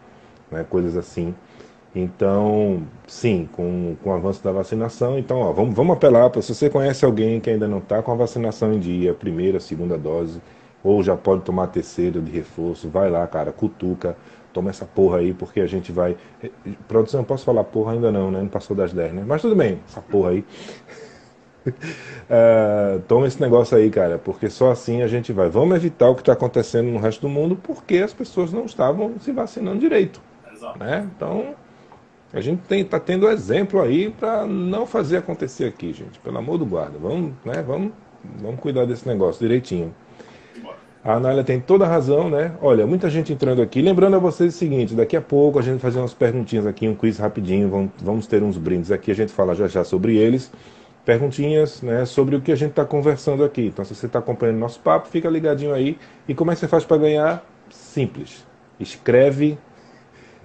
né, coisas assim. Então, sim, com, com o avanço da vacinação, então, ó, vamos, vamos apelar para se você conhece alguém que ainda não está com a vacinação em dia, primeira, segunda dose, ou já pode tomar terceiro de reforço, vai lá, cara, cutuca, toma essa porra aí, porque a gente vai. Produção, posso falar porra ainda não, né? Não passou das 10, né? Mas tudo bem, essa porra aí. uh, toma esse negócio aí, cara, porque só assim a gente vai. Vamos evitar o que está acontecendo no resto do mundo, porque as pessoas não estavam se vacinando direito. Exato. Né? Então, a gente está tendo exemplo aí para não fazer acontecer aqui, gente. Pelo amor do guarda. Vamos, né? vamos, vamos cuidar desse negócio direitinho. A Anália tem toda a razão, né? Olha, muita gente entrando aqui. Lembrando a vocês o seguinte: daqui a pouco a gente vai fazer umas perguntinhas aqui, um quiz rapidinho. Vamos, ter uns brindes aqui, a gente fala já já sobre eles. Perguntinhas né, sobre o que a gente está conversando aqui. Então, se você está acompanhando nosso papo, fica ligadinho aí. E como é que você faz para ganhar? Simples. Escreve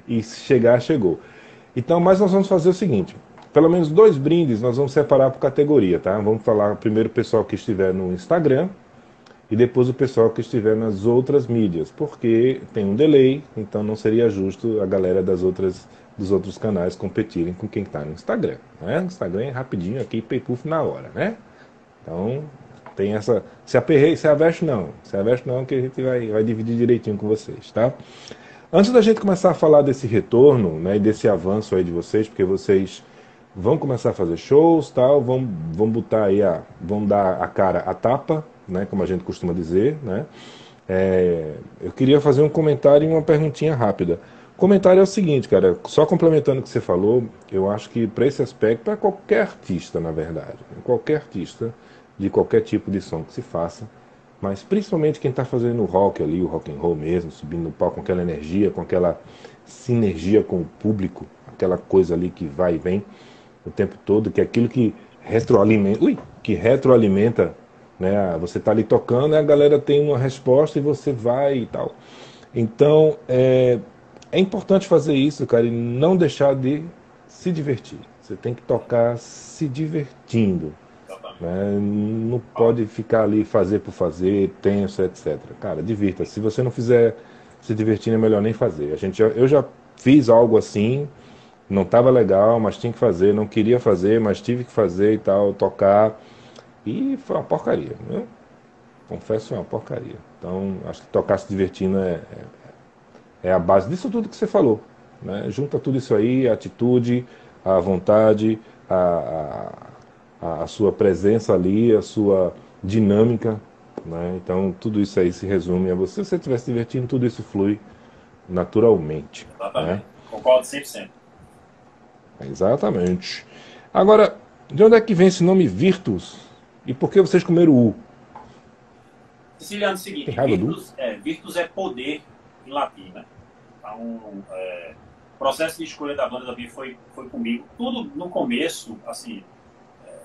e se chegar, chegou. Então, mas nós vamos fazer o seguinte: pelo menos dois brindes nós vamos separar por categoria, tá? Vamos falar primeiro o pessoal que estiver no Instagram, e depois o pessoal que estiver nas outras mídias, porque tem um delay, então não seria justo a galera das outras dos outros canais competirem com quem está no Instagram. Né? Instagram é rapidinho aqui, pay-puff na hora, né? Então tem essa. Se aperrei, se aveste não. Se aveste não, que a gente vai, vai dividir direitinho com vocês, tá? Antes da gente começar a falar desse retorno, né, e desse avanço aí de vocês, porque vocês vão começar a fazer shows, tal, vão, vão botar aí a, vão dar a cara a tapa, né, como a gente costuma dizer, né? É, eu queria fazer um comentário e uma perguntinha rápida. O comentário é o seguinte, cara, só complementando o que você falou, eu acho que para esse aspecto, para qualquer artista, na verdade, qualquer artista de qualquer tipo de som que se faça, mas principalmente quem está fazendo o rock ali, o rock and roll mesmo, subindo no palco com aquela energia, com aquela sinergia com o público, aquela coisa ali que vai e vem o tempo todo, que é aquilo que retroalimenta, ui, que retroalimenta né? Você está ali tocando a galera tem uma resposta e você vai e tal. Então, é, é importante fazer isso, cara, e não deixar de se divertir. Você tem que tocar se divertindo. Né? Não pode ficar ali fazer por fazer, tenso, etc. Cara, divirta. Se você não fizer se divertindo, é melhor nem fazer. A gente, eu já fiz algo assim, não estava legal, mas tinha que fazer, não queria fazer, mas tive que fazer e tal, tocar. E foi uma porcaria, né? Confesso, foi uma porcaria. Então, acho que tocar se divertindo é, é, é, a base disso tudo que você falou. Né? Junta tudo isso aí, a atitude, a vontade, a, a, a sua presença ali, a sua dinâmica. Né? Então, tudo isso aí se resume a você. Se você estiver se divertindo, tudo isso flui naturalmente. Exatamente. Né? Concordo 100%. Exatamente. Agora, de onde é que vem esse nome Virtus? E por que vocês comeram U? Siciliano, é o seguinte: virtus é, virtus é poder em latim, né? Então, é, o processo de escolha da banda também foi, foi comigo. Tudo no começo, assim, é,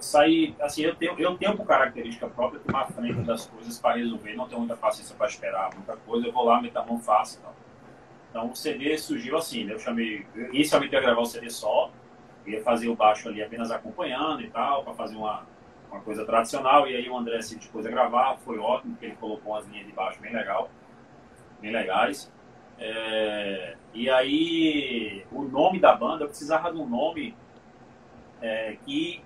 sair, assim, eu tenho, eu tenho por característica própria tomar frente das coisas para resolver, não tenho muita paciência para esperar muita coisa, eu vou lá, meter a mão fácil. Então. então, o CD surgiu assim, né? Eu chamei, inicialmente eu ia gravar o CD só, ia fazer o baixo ali apenas acompanhando e tal, para fazer uma, uma coisa tradicional. E aí o André se dispôs a gravar, foi ótimo, porque ele colocou umas linhas de baixo bem legal, bem legais. É, e aí o nome da banda, eu precisava de um nome é, que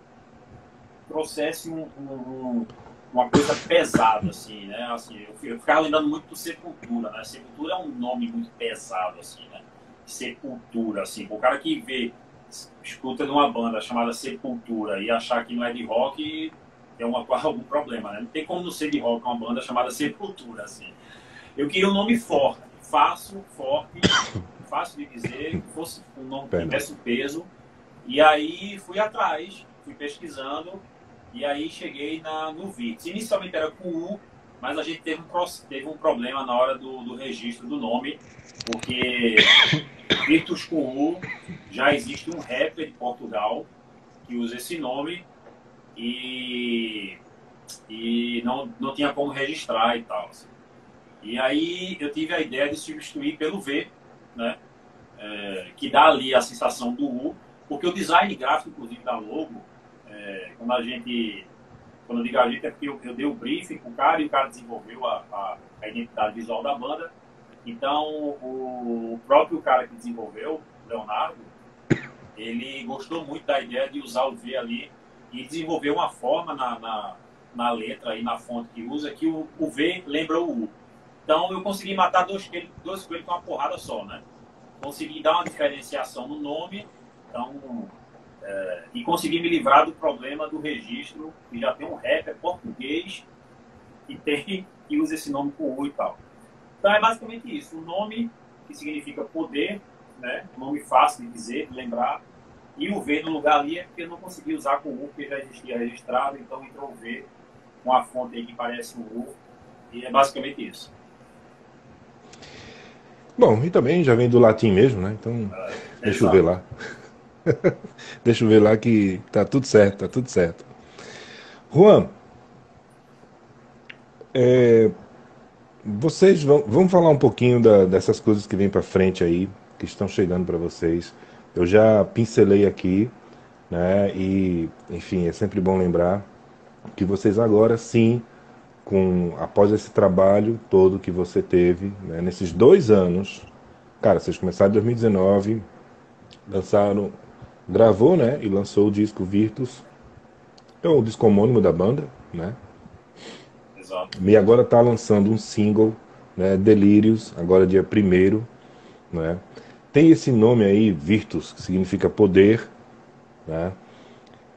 trouxesse um, um, uma coisa pesada, assim, né? Assim, eu, eu ficava lembrando muito do Sepultura, né? Sepultura é um nome muito pesado, assim, né? Sepultura, assim, o cara que vê escuta de uma banda chamada Sepultura e achar que não é de rock, é uma, algum problema, né? Não tem como não ser de rock uma banda chamada Sepultura, assim. Eu queria um nome forte, fácil, forte, fácil de dizer, que fosse um nome que tivesse peso. E aí fui atrás, fui pesquisando, e aí cheguei na, no VITS. Inicialmente era com U, mas a gente teve um, teve um problema na hora do, do registro do nome, porque Virtus com U já existe um rapper de Portugal que usa esse nome e, e não, não tinha como registrar e tal. Assim. E aí eu tive a ideia de substituir pelo V, né? É, que dá ali a sensação do U, porque o design gráfico, inclusive, da logo, é, quando a gente quando eu digo a gente, é porque eu, eu dei o briefing com o cara e o cara desenvolveu a, a, a identidade visual da banda. Então, o próprio cara que desenvolveu, Leonardo, ele gostou muito da ideia de usar o V ali e desenvolveu uma forma na, na, na letra e na fonte que usa que o, o, V lembra o U. Então, eu consegui matar dois, dois coelhos com uma porrada só, né? Consegui dar uma diferenciação no nome. Então, é, e consegui me livrar do problema do registro, que já tem um rapper português que tem que usa esse nome com U e tal. Então é basicamente isso, um nome que significa poder, né? um nome fácil de dizer, de lembrar, e o V no lugar ali é porque eu não consegui usar com U, porque já existia registrado, então entrou o V com a fonte aí que parece um U, e é basicamente isso. Bom, e também já vem do latim mesmo, né? Então, É, deixa eu ver lá. deixa eu ver lá que tá tudo certo, tá tudo certo. Juan, é, vocês vão, vamos falar um pouquinho da- dessas coisas que vêm para frente aí, que estão chegando para vocês. Eu já pincelei aqui, né? E, enfim, é sempre bom lembrar que vocês agora sim, com após esse trabalho todo que você teve, né, nesses dois anos, cara, vocês começaram em 2019, lançaram, gravou, né? E lançou o disco Virtus, é o disco homônimo da banda, né? Exato. E agora está lançando um single, né, Delírios, agora dia 1 né? Tem esse nome aí, Virtus, que significa poder, né?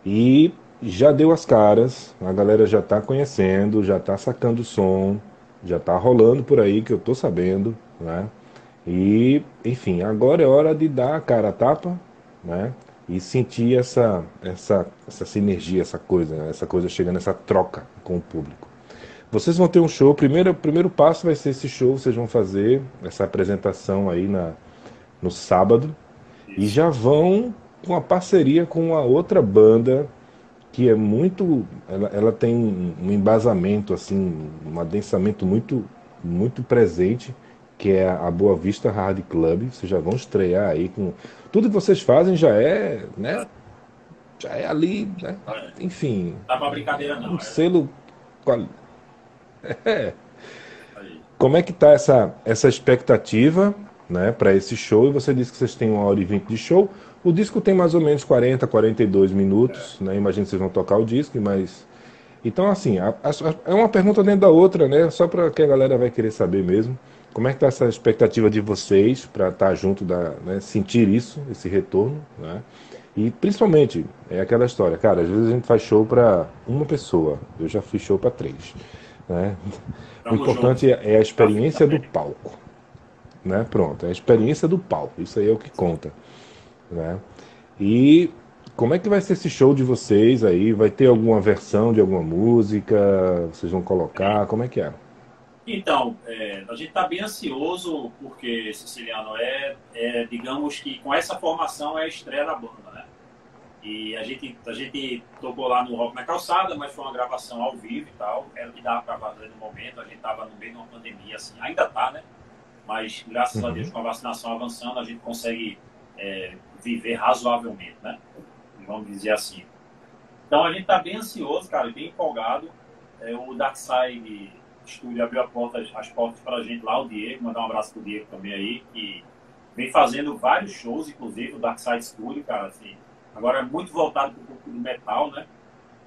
E já deu as caras, a galera já está conhecendo, já está sacando o som, já está rolando por aí, que eu tô sabendo, né? E, enfim, agora é hora de dar a cara a tapa, né? E sentir essa, essa, essa sinergia, essa coisa, né? essa coisa chegando, essa troca com o público. Vocês vão ter um show. Primeiro, primeiro passo vai ser esse show. Vocês vão fazer essa apresentação aí na, no sábado. E já vão com a parceria com uma outra banda que é muito. Ela, ela tem um embasamento, assim, um adensamento muito, muito presente, que é a Boa Vista Hard Club. Vocês já vão estrear aí com. Tudo que vocês fazem já é, né? Já é ali, né? Enfim, Não dá pra brincadeira não. um é- selo. É. Como é que tá essa, essa expectativa, né, para esse show? E você disse que vocês têm uma hora e vinte de show. O disco tem mais ou menos 40, 42 minutos, né? Imagino que vocês vão tocar o disco, mas então assim, a- a- é uma pergunta dentro da outra, né? Só para que a galera vai querer saber mesmo. Como é que tá essa expectativa de vocês para estar junto da, né, sentir isso, esse retorno, né? E principalmente é aquela história, cara, às vezes a gente faz show para uma pessoa. Eu já fiz show para três, né? O importante junto. é a experiência do palco. Né? Pronto, é a experiência do palco. Isso aí é o que conta. Né? E como é que vai ser esse show de vocês aí? Vai ter alguma versão de alguma música? Vocês vão colocar? Como é que é? Então, é, a gente está bem ansioso porque, Siciliano, é, é, digamos que com essa formação é a estreia da banda, né? E a gente, a gente tocou lá no Rock na Calçada, mas foi uma gravação ao vivo e tal. Era o que dava para fazer no momento. A gente estava no meio de uma pandemia, assim. Ainda tá, né? Mas, graças a Uhum. Deus, com a vacinação avançando, a gente consegue é, viver razoavelmente, né? Vamos dizer assim. Então, a gente está bem ansioso, cara, bem empolgado. É, o Darkside Studio abriu porta, as portas para a gente lá, o Diego, mandar um abraço pro Diego também aí, que vem fazendo vários shows, inclusive o Darkside Studio, cara, assim, agora é muito voltado para o do metal, né?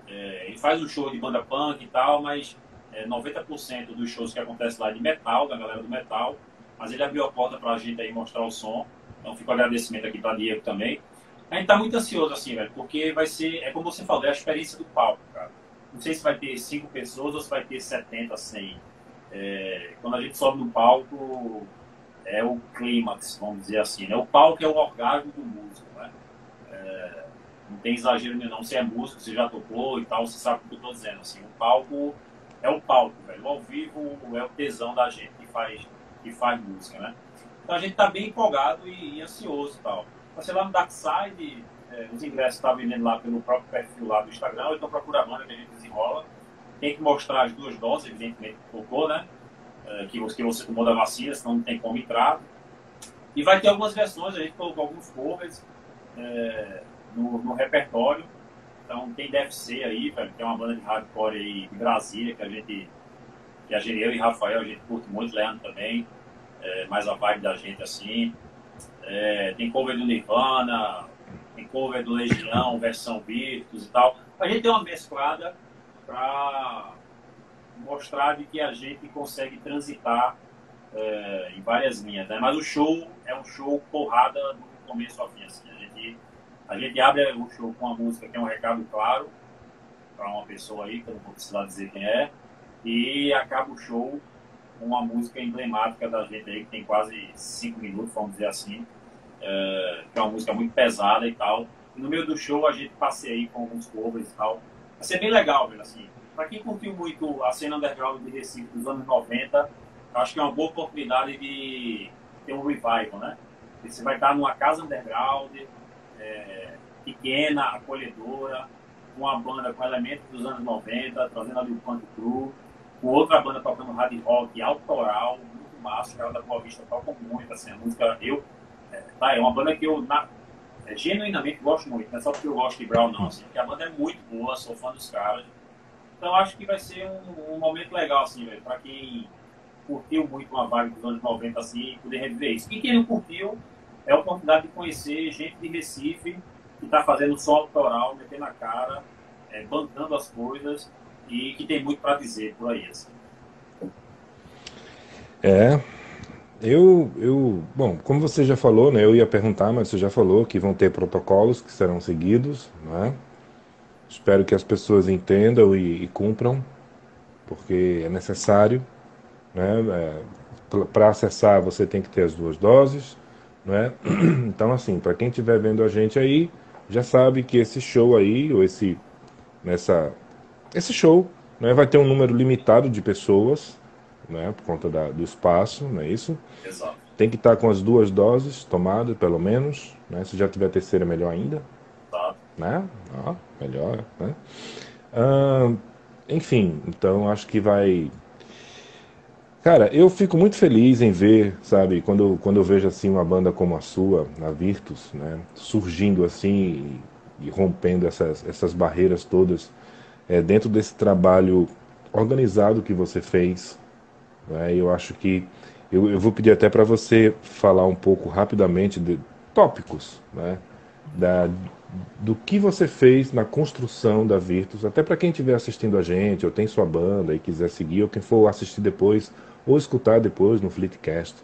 É, ele faz um show de banda punk e tal, mas é, 90% dos shows que acontecem lá é de metal, da galera do metal, mas ele abriu a porta para a gente aí mostrar o som, então fica o agradecimento aqui para Diego também. A gente tá muito ansioso, assim, velho, porque vai ser, é como você falou, é a experiência do palco, cara. Não sei se vai ter cinco pessoas ou se vai ter 70, 100. É, quando a gente sobe no palco, é o clímax, vamos dizer assim. Né? O palco é o orgasmo do músico. Né? É, não tem exagero nenhum, não. É músico, você já tocou e tal, você sabe o que eu estou dizendo. Assim, o palco é o palco, velho. O ao vivo é o tesão da gente que faz, que faz música. Né? Então a gente está bem empolgado e, e ansioso e tal. Passei lá no Darkside, é, os ingressos estavam vendendo lá pelo próprio perfil lá do Instagram, então procura a banda que a gente desenrola. Tem que mostrar as duas doses, evidentemente, que tocou, né? É, que, você, que você tomou da vacina, senão não tem como entrar. E vai ter algumas versões, a gente colocou alguns covers é, no, no repertório. Então tem DFC aí, velho, é uma banda de hardcore aí de Brasília, que a gente, que a gente, eu e Rafael, a gente curte muito, Leandro também, é, mais a vibe da gente assim. É, tem cover do Nirvana, tem cover do Legião, versão Virtus e tal. A gente tem uma mesclada para mostrar de que a gente consegue transitar é, em várias linhas, né? Mas o show é um show porrada do começo ao fim, assim. A gente A gente abre o show com uma música que é um recado claro para uma pessoa aí, que eu não vou precisar dizer quem é, e acaba o show com uma música emblemática da gente aí, que tem quase cinco minutos, vamos dizer assim, é, que é uma música muito pesada e tal. E no meio do show a gente passeia aí com alguns covers e tal. Vai ser bem legal, velho, assim. Pra quem curtiu muito a cena underground de Recife dos anos 90, acho que é uma boa oportunidade de ter um revival, né? Você vai estar numa casa underground, é, pequena, acolhedora, com uma banda com elementos dos anos 90, trazendo ali o punk cru, com outra banda tocando hard rock autoral, muito massa, os caras da Boa Vista tocam muito, assim, a música, eu, é, tá, é uma banda que eu na, é, genuinamente gosto muito, não é só porque eu gosto de Brown, não, assim, porque a banda é muito boa, sou fã dos caras, então acho que vai ser um, um momento legal, assim, velho, pra quem curtiu muito uma vibe dos anos 90, assim, poder reviver isso. E quem não curtiu, é a oportunidade de conhecer gente de Recife que está fazendo som autoral, metendo a cara, é, bancando as coisas e que tem muito para dizer por aí. Assim. É. Eu, eu, bom, como você já falou, né? Eu ia perguntar, mas você já falou que vão ter protocolos que serão seguidos, né? Espero que as pessoas entendam e, e cumpram, porque é necessário, né? É, para acessar você tem que ter as duas doses, né? Então assim, para quem estiver vendo a gente aí, já sabe que esse show aí ou esse nessa esse show, né, vai ter um número limitado de pessoas, né, por conta da, do espaço, não é isso? Exato. Tem que estar com as duas doses tomadas, pelo menos, né? Se já tiver a terceira, melhor ainda, Exato. né? Ó, melhor, né? Ah, enfim, então acho que vai Cara, eu fico muito feliz em ver, sabe, quando, quando eu vejo assim uma banda como a sua, a Virtus, né, surgindo assim e, e rompendo essas, essas barreiras todas é, dentro desse trabalho organizado que você fez. Né, eu acho que eu, eu vou pedir até para você falar um pouco rapidamente de tópicos, né, da, do que você fez na construção da Virtus, até para quem estiver assistindo a gente, ou tem sua banda e quiser seguir, ou quem for assistir depois ou escutar depois no Fleetcast,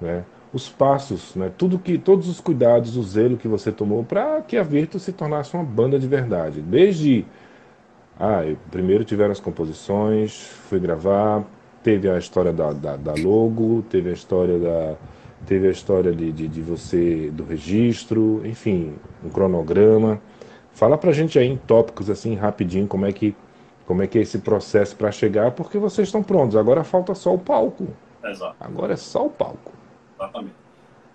né? Os passos, né? Tudo que, todos os cuidados, o zelo que você tomou para que a Virtus se tornasse uma banda de verdade. Desde ah, eu, primeiro tiveram as composições, fui gravar, teve a história da, da, da logo, teve a história da teve a história de, de, de, você do registro, enfim, um cronograma. Fala pra gente aí em tópicos assim rapidinho como é que como é que é esse processo para chegar, porque vocês estão prontos. Agora falta só o palco. Exato. Agora é só o palco. Exatamente.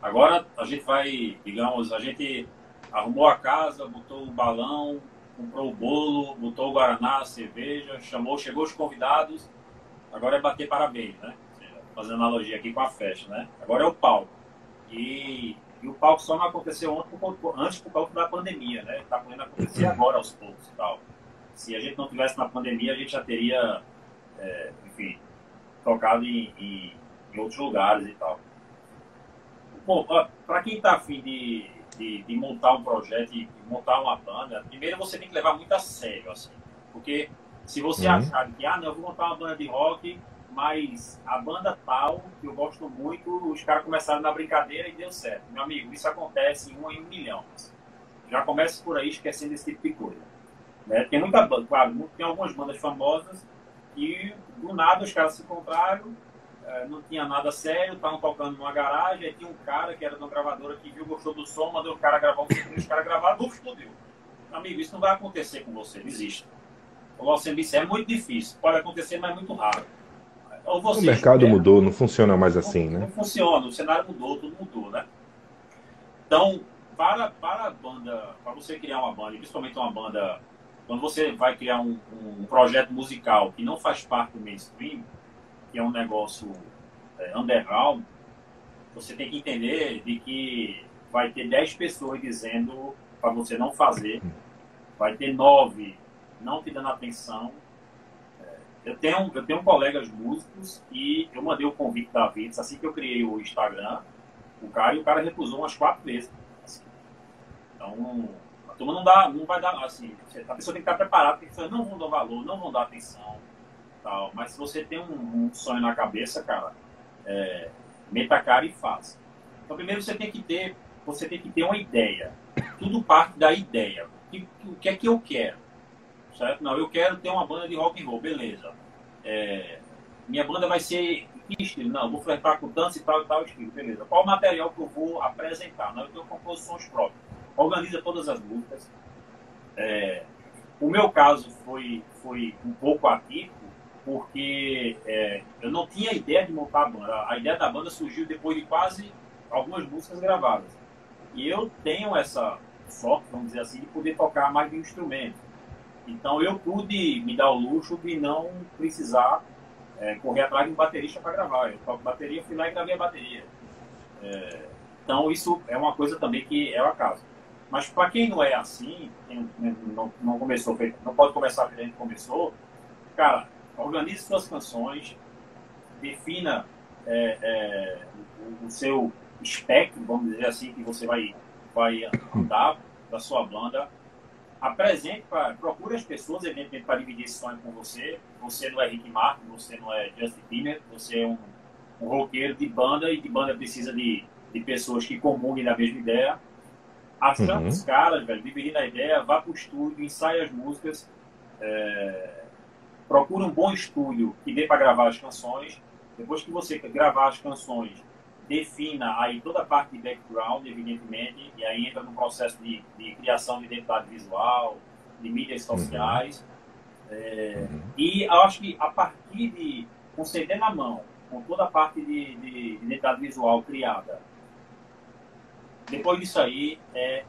Agora a gente vai, digamos, a gente arrumou a casa, botou o balão, comprou o bolo, botou o guaraná, a cerveja, chamou, chegou os convidados. Agora é bater parabéns, né? Fazendo analogia aqui com a festa, né? Agora é o palco. E, e o palco só não aconteceu ontem por, antes por causa da pandemia, né? Está podendo acontecer agora aos poucos e tal. Se a gente não tivesse na pandemia, a gente já teria, é, enfim, tocado em, em, em, outros lugares e tal. Bom, para quem está afim de, de, de, montar um projeto, de, montar uma banda, primeiro você tem que levar muito a sério, assim. Porque se você uhum. achar que, ah, não, eu vou montar uma banda de rock, mas a banda tal, que eu gosto muito, os caras começaram na brincadeira e deu certo. Meu amigo, isso acontece em um em um milhão. Já comece por aí esquecendo esse tipo de coisa. Né? Tem muita banda, claro, tem algumas bandas famosas e do nada os caras se encontraram, é, não tinha nada sério, estavam tocando numa garagem, aí tinha um cara que era de uma gravadora que viu, gostou do som, mandou o cara gravar um som, os caras gravaram, no explodiu. Amigo, isso não vai acontecer com você, existe. O você disse, é muito difícil, pode acontecer, mas é muito raro. o mercado mudou, não funciona mais assim, não, né? Não funciona, o cenário mudou, tudo mudou, né? Então, para, para a banda, para você criar uma banda, principalmente uma banda quando você vai criar um, um, projeto musical que não faz parte do mainstream, que é um negócio é, underground, você tem que entender de que vai ter 10 pessoas dizendo para você não fazer, vai ter 9 não te dando atenção. É, eu tenho, eu tenho colegas músicos e eu mandei o convite da Vitz assim que eu criei o Instagram, o cara, e o cara recusou umas quatro vezes. Assim. Então, turma não, dá, não vai dar, assim, a pessoa tem que estar preparada, porque as não vão dar valor, não vão dar atenção, tal. Mas se você tem um, um sonho na cabeça, cara, é, meta a cara e faça. Então, primeiro você tem que ter, você tem que ter uma ideia. tudo parte da ideia. O que, o que é que eu quero? Certo? Não, eu quero ter uma banda de rock and roll, beleza. É, minha banda vai ser que estilo? Não, vou flertar com dança e tal e tal estilo, beleza. Qual o material que eu vou apresentar? Não, eu tenho composições próprias. Organiza todas as músicas. É, o meu caso foi, foi um pouco atípico, porque é, eu não tinha ideia de montar a banda. A ideia da banda surgiu depois de quase algumas músicas gravadas. E eu tenho essa sorte, vamos dizer assim, de poder tocar mais de um instrumento. Então eu pude me dar o luxo de não precisar é, correr atrás de um baterista para gravar. Eu toco bateria, fui lá e gravei a bateria. É, então isso é uma coisa também que é o acaso. Mas para quem não é assim, quem não, não começou, não pode começar como começou, cara, organize suas canções, defina é, é, o, o, seu espectro, vamos dizer assim, que você vai, vai andar da sua banda, apresente, pra, procure as pessoas, evidentemente, para dividir esse sonho com você. Você não é Rick Martin, você não é Justin Timber, você é um, um roqueiro de banda e de banda precisa de, de pessoas que comunguem da mesma ideia. Achando uhum. os caras, velho, dividindo a ideia, vá para o estúdio, ensaie as músicas, é, procure um bom estúdio que dê para gravar as canções. Depois que você gravar as canções, defina aí toda a parte de background, evidentemente, e aí entra no processo de, de criação de identidade visual, de mídias uhum. sociais. Uhum. É, uhum. E eu acho que a partir de com CD na mão, com toda a parte de, de identidade visual criada, depois disso aí, é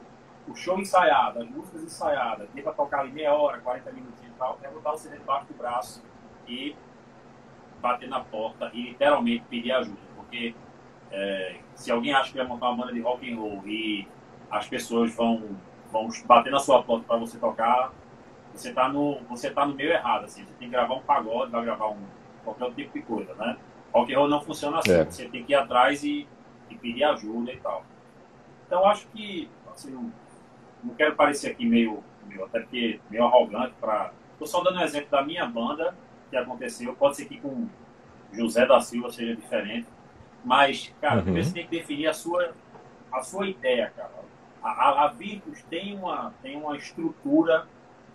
o show ensaiado, as músicas ensaiadas, tem para tocar ali meia hora, 40 minutos e tal, é botar o CD debaixo do braço e bater na porta e literalmente pedir ajuda, porque é, se alguém acha que vai montar uma banda de rock and roll e as pessoas vão, vão bater na sua porta para você tocar, você está no, você tá no meio errado. Assim. Você tem que gravar um pagode, vai gravar um, qualquer outro tipo de coisa. Né? Rock and roll não funciona assim. É. Você tem que ir atrás e, e, pedir ajuda e tal. Então, acho que, assim, não, não quero parecer aqui meio, meio até porque meio arrogante para... Estou só dando um exemplo da minha banda que aconteceu. Pode ser que com José da Silva seja diferente mas, cara, uhum. você tem que definir a sua, a sua ideia, cara. A, a, a Virtus tem uma, tem uma estrutura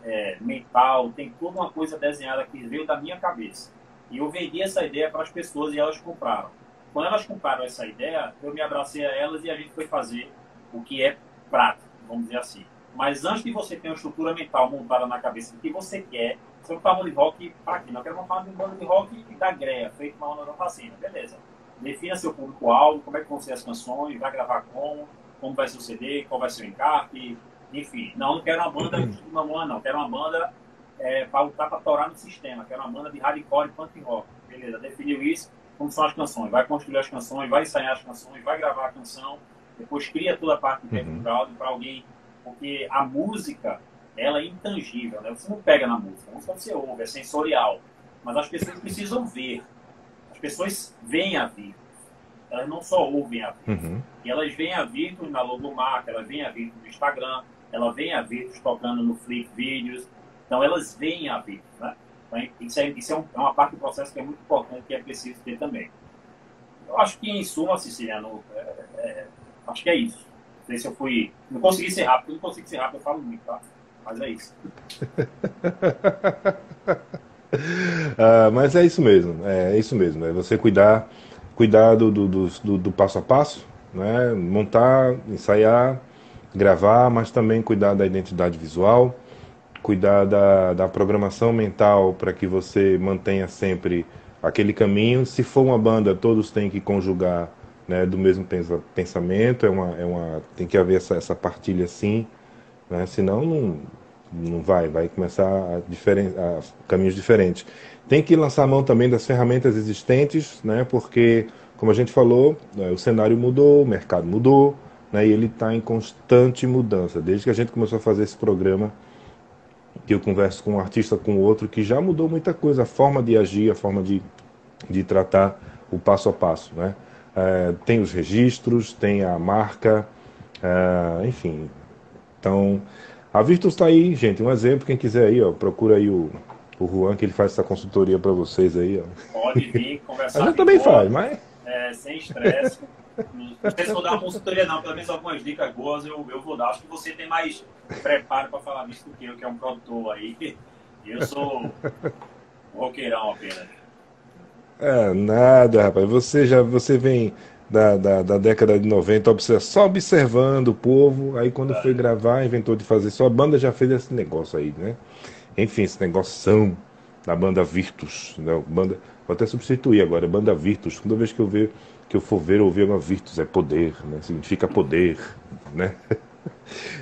é, mental, tem toda uma coisa desenhada que veio da minha cabeça. E eu vendi essa ideia para as pessoas e elas compraram. Quando elas compraram essa ideia, eu me abracei a elas e a gente foi fazer o que é prático, vamos dizer assim. Mas antes de você ter uma estrutura mental montada na cabeça do que você quer, você não está de rock para aqui. Não, quero montar uma banda de rock da greia, feito uma onda da vacina. Beleza defina seu público-alvo, como é que vão ser as canções, vai gravar como, como vai ser o CD, qual vai ser o encarte, enfim. Não, não quero uma banda de mamãe, não. Quero uma banda é, para lutar para torar no sistema. Quero uma banda de hardcore e punk rock. Beleza, definiu isso, como são as canções. Vai construir as canções, vai ensaiar as canções, vai gravar a canção, depois cria toda a parte de uhum. para alguém, porque a música, ela é intangível, né? Você não pega na música, a música você ouve, é sensorial. Mas as pessoas precisam ver pessoas veem a Virtus. Elas não só ouvem a Virtus. Uhum. E elas veem a Virtus na logomarca, elas veem a Virtus no Instagram, elas veem a Virtus tocando no Flip Videos. Então elas veem a Virtus. Né? Então, isso é, isso é, um, é, uma parte do processo que é muito importante que é preciso ter também. Eu acho que, em suma, Siciliano, é, é, acho que é isso. Não sei se eu fui. Não consegui ser rápido, não consegui ser rápido, eu falo muito, tá? Mas é isso. uh, mas é isso mesmo, é, é, isso mesmo. É você cuidar, cuidar do, do, do, do, passo a passo, né? montar, ensaiar, gravar, mas também cuidar da identidade visual, cuidar da, da programação mental para que você mantenha sempre aquele caminho. Se for uma banda, todos têm que conjugar né, do mesmo pensamento, é uma, é uma, tem que haver essa, essa partilha sim, né? senão não não vai, vai começar a, diferen, a caminhos diferentes. Tem que lançar mão também das ferramentas existentes, né, porque, como a gente falou, né, o cenário mudou, o mercado mudou, né, e ele está em constante mudança. Desde que a gente começou a fazer esse programa, que eu converso com um artista, com outro, que já mudou muita coisa, a forma de agir, a forma de, de tratar o passo a passo. Né? É, tem os registros, tem a marca, é, enfim. Então, a Virtus está aí, gente, um exemplo, quem quiser aí, ó, procura aí o, o Juan, que ele faz essa consultoria para vocês aí, ó. Pode vir conversar. a gente também faz, mas... É, sem estresse. Não sei se vou dar uma consultoria, não. Pelo menos algumas dicas boas eu, eu vou dar. Acho que você tem mais preparo para falar disso do que eu, que é um produtor aí. Eu sou um roqueirão apenas. É, nada, rapaz. Você já você vem da, da, da década de 90 observa- só observando o povo. Aí quando foi gravar, inventou de fazer. Sua banda já fez esse negócio aí, né? Enfim, esse negoção da banda Virtus. Né? Banda, vou até substituir agora, banda Virtus. Toda vez que eu ver que eu for ver ou ouvir uma Virtus, é poder, né? Significa poder, né?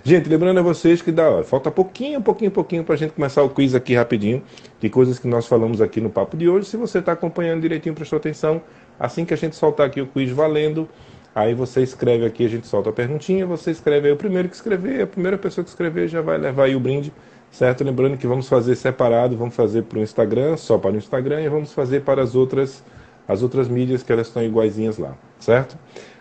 Gente, lembrando a vocês que dá, ó, falta pouquinho, pouquinho, pouquinho para a gente começar o quiz aqui rapidinho, de coisas que nós falamos aqui no papo de hoje. Se você está acompanhando direitinho, prestou atenção, assim que a gente soltar aqui o quiz valendo, aí você escreve aqui, a gente solta a perguntinha, você escreve aí o primeiro que escrever, a primeira pessoa que escrever já vai levar aí o brinde, certo? Lembrando que vamos fazer separado, vamos fazer para o Instagram, só para o Instagram, e vamos fazer para as outras, as outras mídias que elas estão iguaizinhas lá, certo?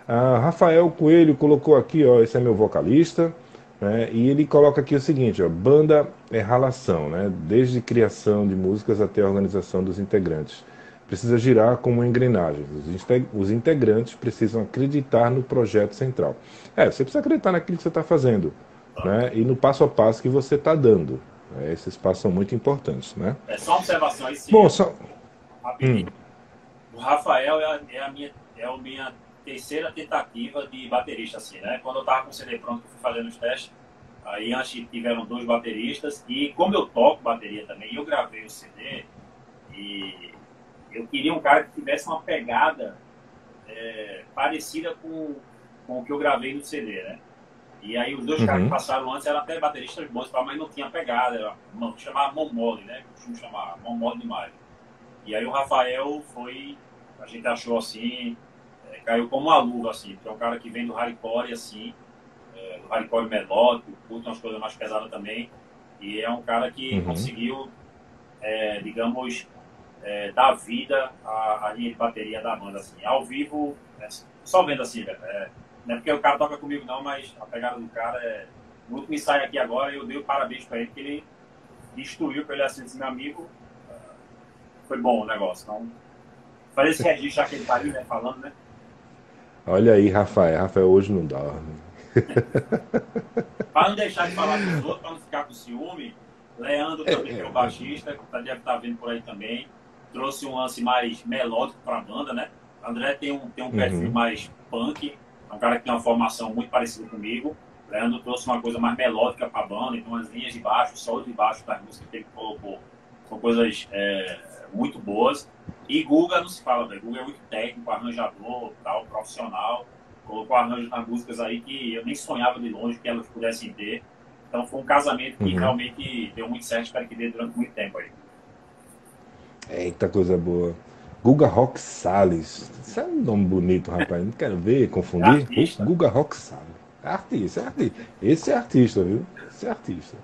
Ah, Rafael Coelho colocou aqui, ó, esse é meu vocalista, né, e ele coloca aqui o seguinte, ó, banda é ralação, né, desde criação de músicas até a organização dos integrantes. Precisa girar como engrenagem. Os, inte- os integrantes precisam acreditar no projeto central. É, você precisa acreditar naquilo que você está fazendo, né, e no passo a passo que você está dando. né, esses passos são muito importantes, né? É só uma observação aí, sim. Bom, só... rapidinho. O Rafael é a, é a minha, é a minha terceira tentativa de baterista, assim, né? Quando eu tava com o CD pronto, eu fui fazendo os testes, aí antes tiveram dois bateristas, e como eu toco bateria também, eu gravei o CD, e eu queria um cara que tivesse uma pegada é, parecida com, com o que eu gravei no CD, né? E aí os dois Uhum. caras que passaram antes eram até bateristas bons, mas não tinha pegada, era, não, chamava mão mole, né? Costumo chamar mão mole demais. E aí o Rafael foi, a gente achou assim, é, caiu como uma luva, assim, porque é um cara que vem do hardcore, assim, é, do hardcore melódico, curta umas coisas mais pesadas também, e é um cara que Uhum. conseguiu, é, digamos, é, dar vida à, à linha de bateria da banda, assim. Ao vivo, é, só vendo assim, velho, é, não é porque o cara toca comigo não, mas a pegada do cara é... No último ensaio aqui agora, eu dei o parabéns pra ele, porque ele destruiu pra ele assim, esse meu amigo, foi bom o negócio. Então, fazer esse registro já que ele tá ali, né, falando, né? Olha aí, Rafael. Rafael hoje não dorme. Para não deixar de falar dos outros, para não ficar com ciúme, Leandro também, que é o baixista, que tá- deve estar vendo por aí também, trouxe um lance mais melódico para a banda, né? André tem um, tem um perfil Uhum. mais punk, é um cara que tem uma formação muito parecida comigo. Leandro trouxe uma coisa mais melódica para a banda, então as linhas de baixo, solo de baixo das músicas que ele colocou são coisas é, muito boas. E Guga não se fala, velho. Guga é muito técnico, arranjador, tal, profissional. Colocou arranjos nas músicas aí que eu nem sonhava de longe que elas pudessem ter. Então foi um casamento que Uhum. realmente deu muito certo, espero que dê durante muito tempo aí. Eita coisa boa. Guga Rock Salles. Isso é um nome bonito, rapaz. Não quero ver, confundir. É. Guga Rock Salles. É artista, é artista. Esse é artista, viu? Esse é artista.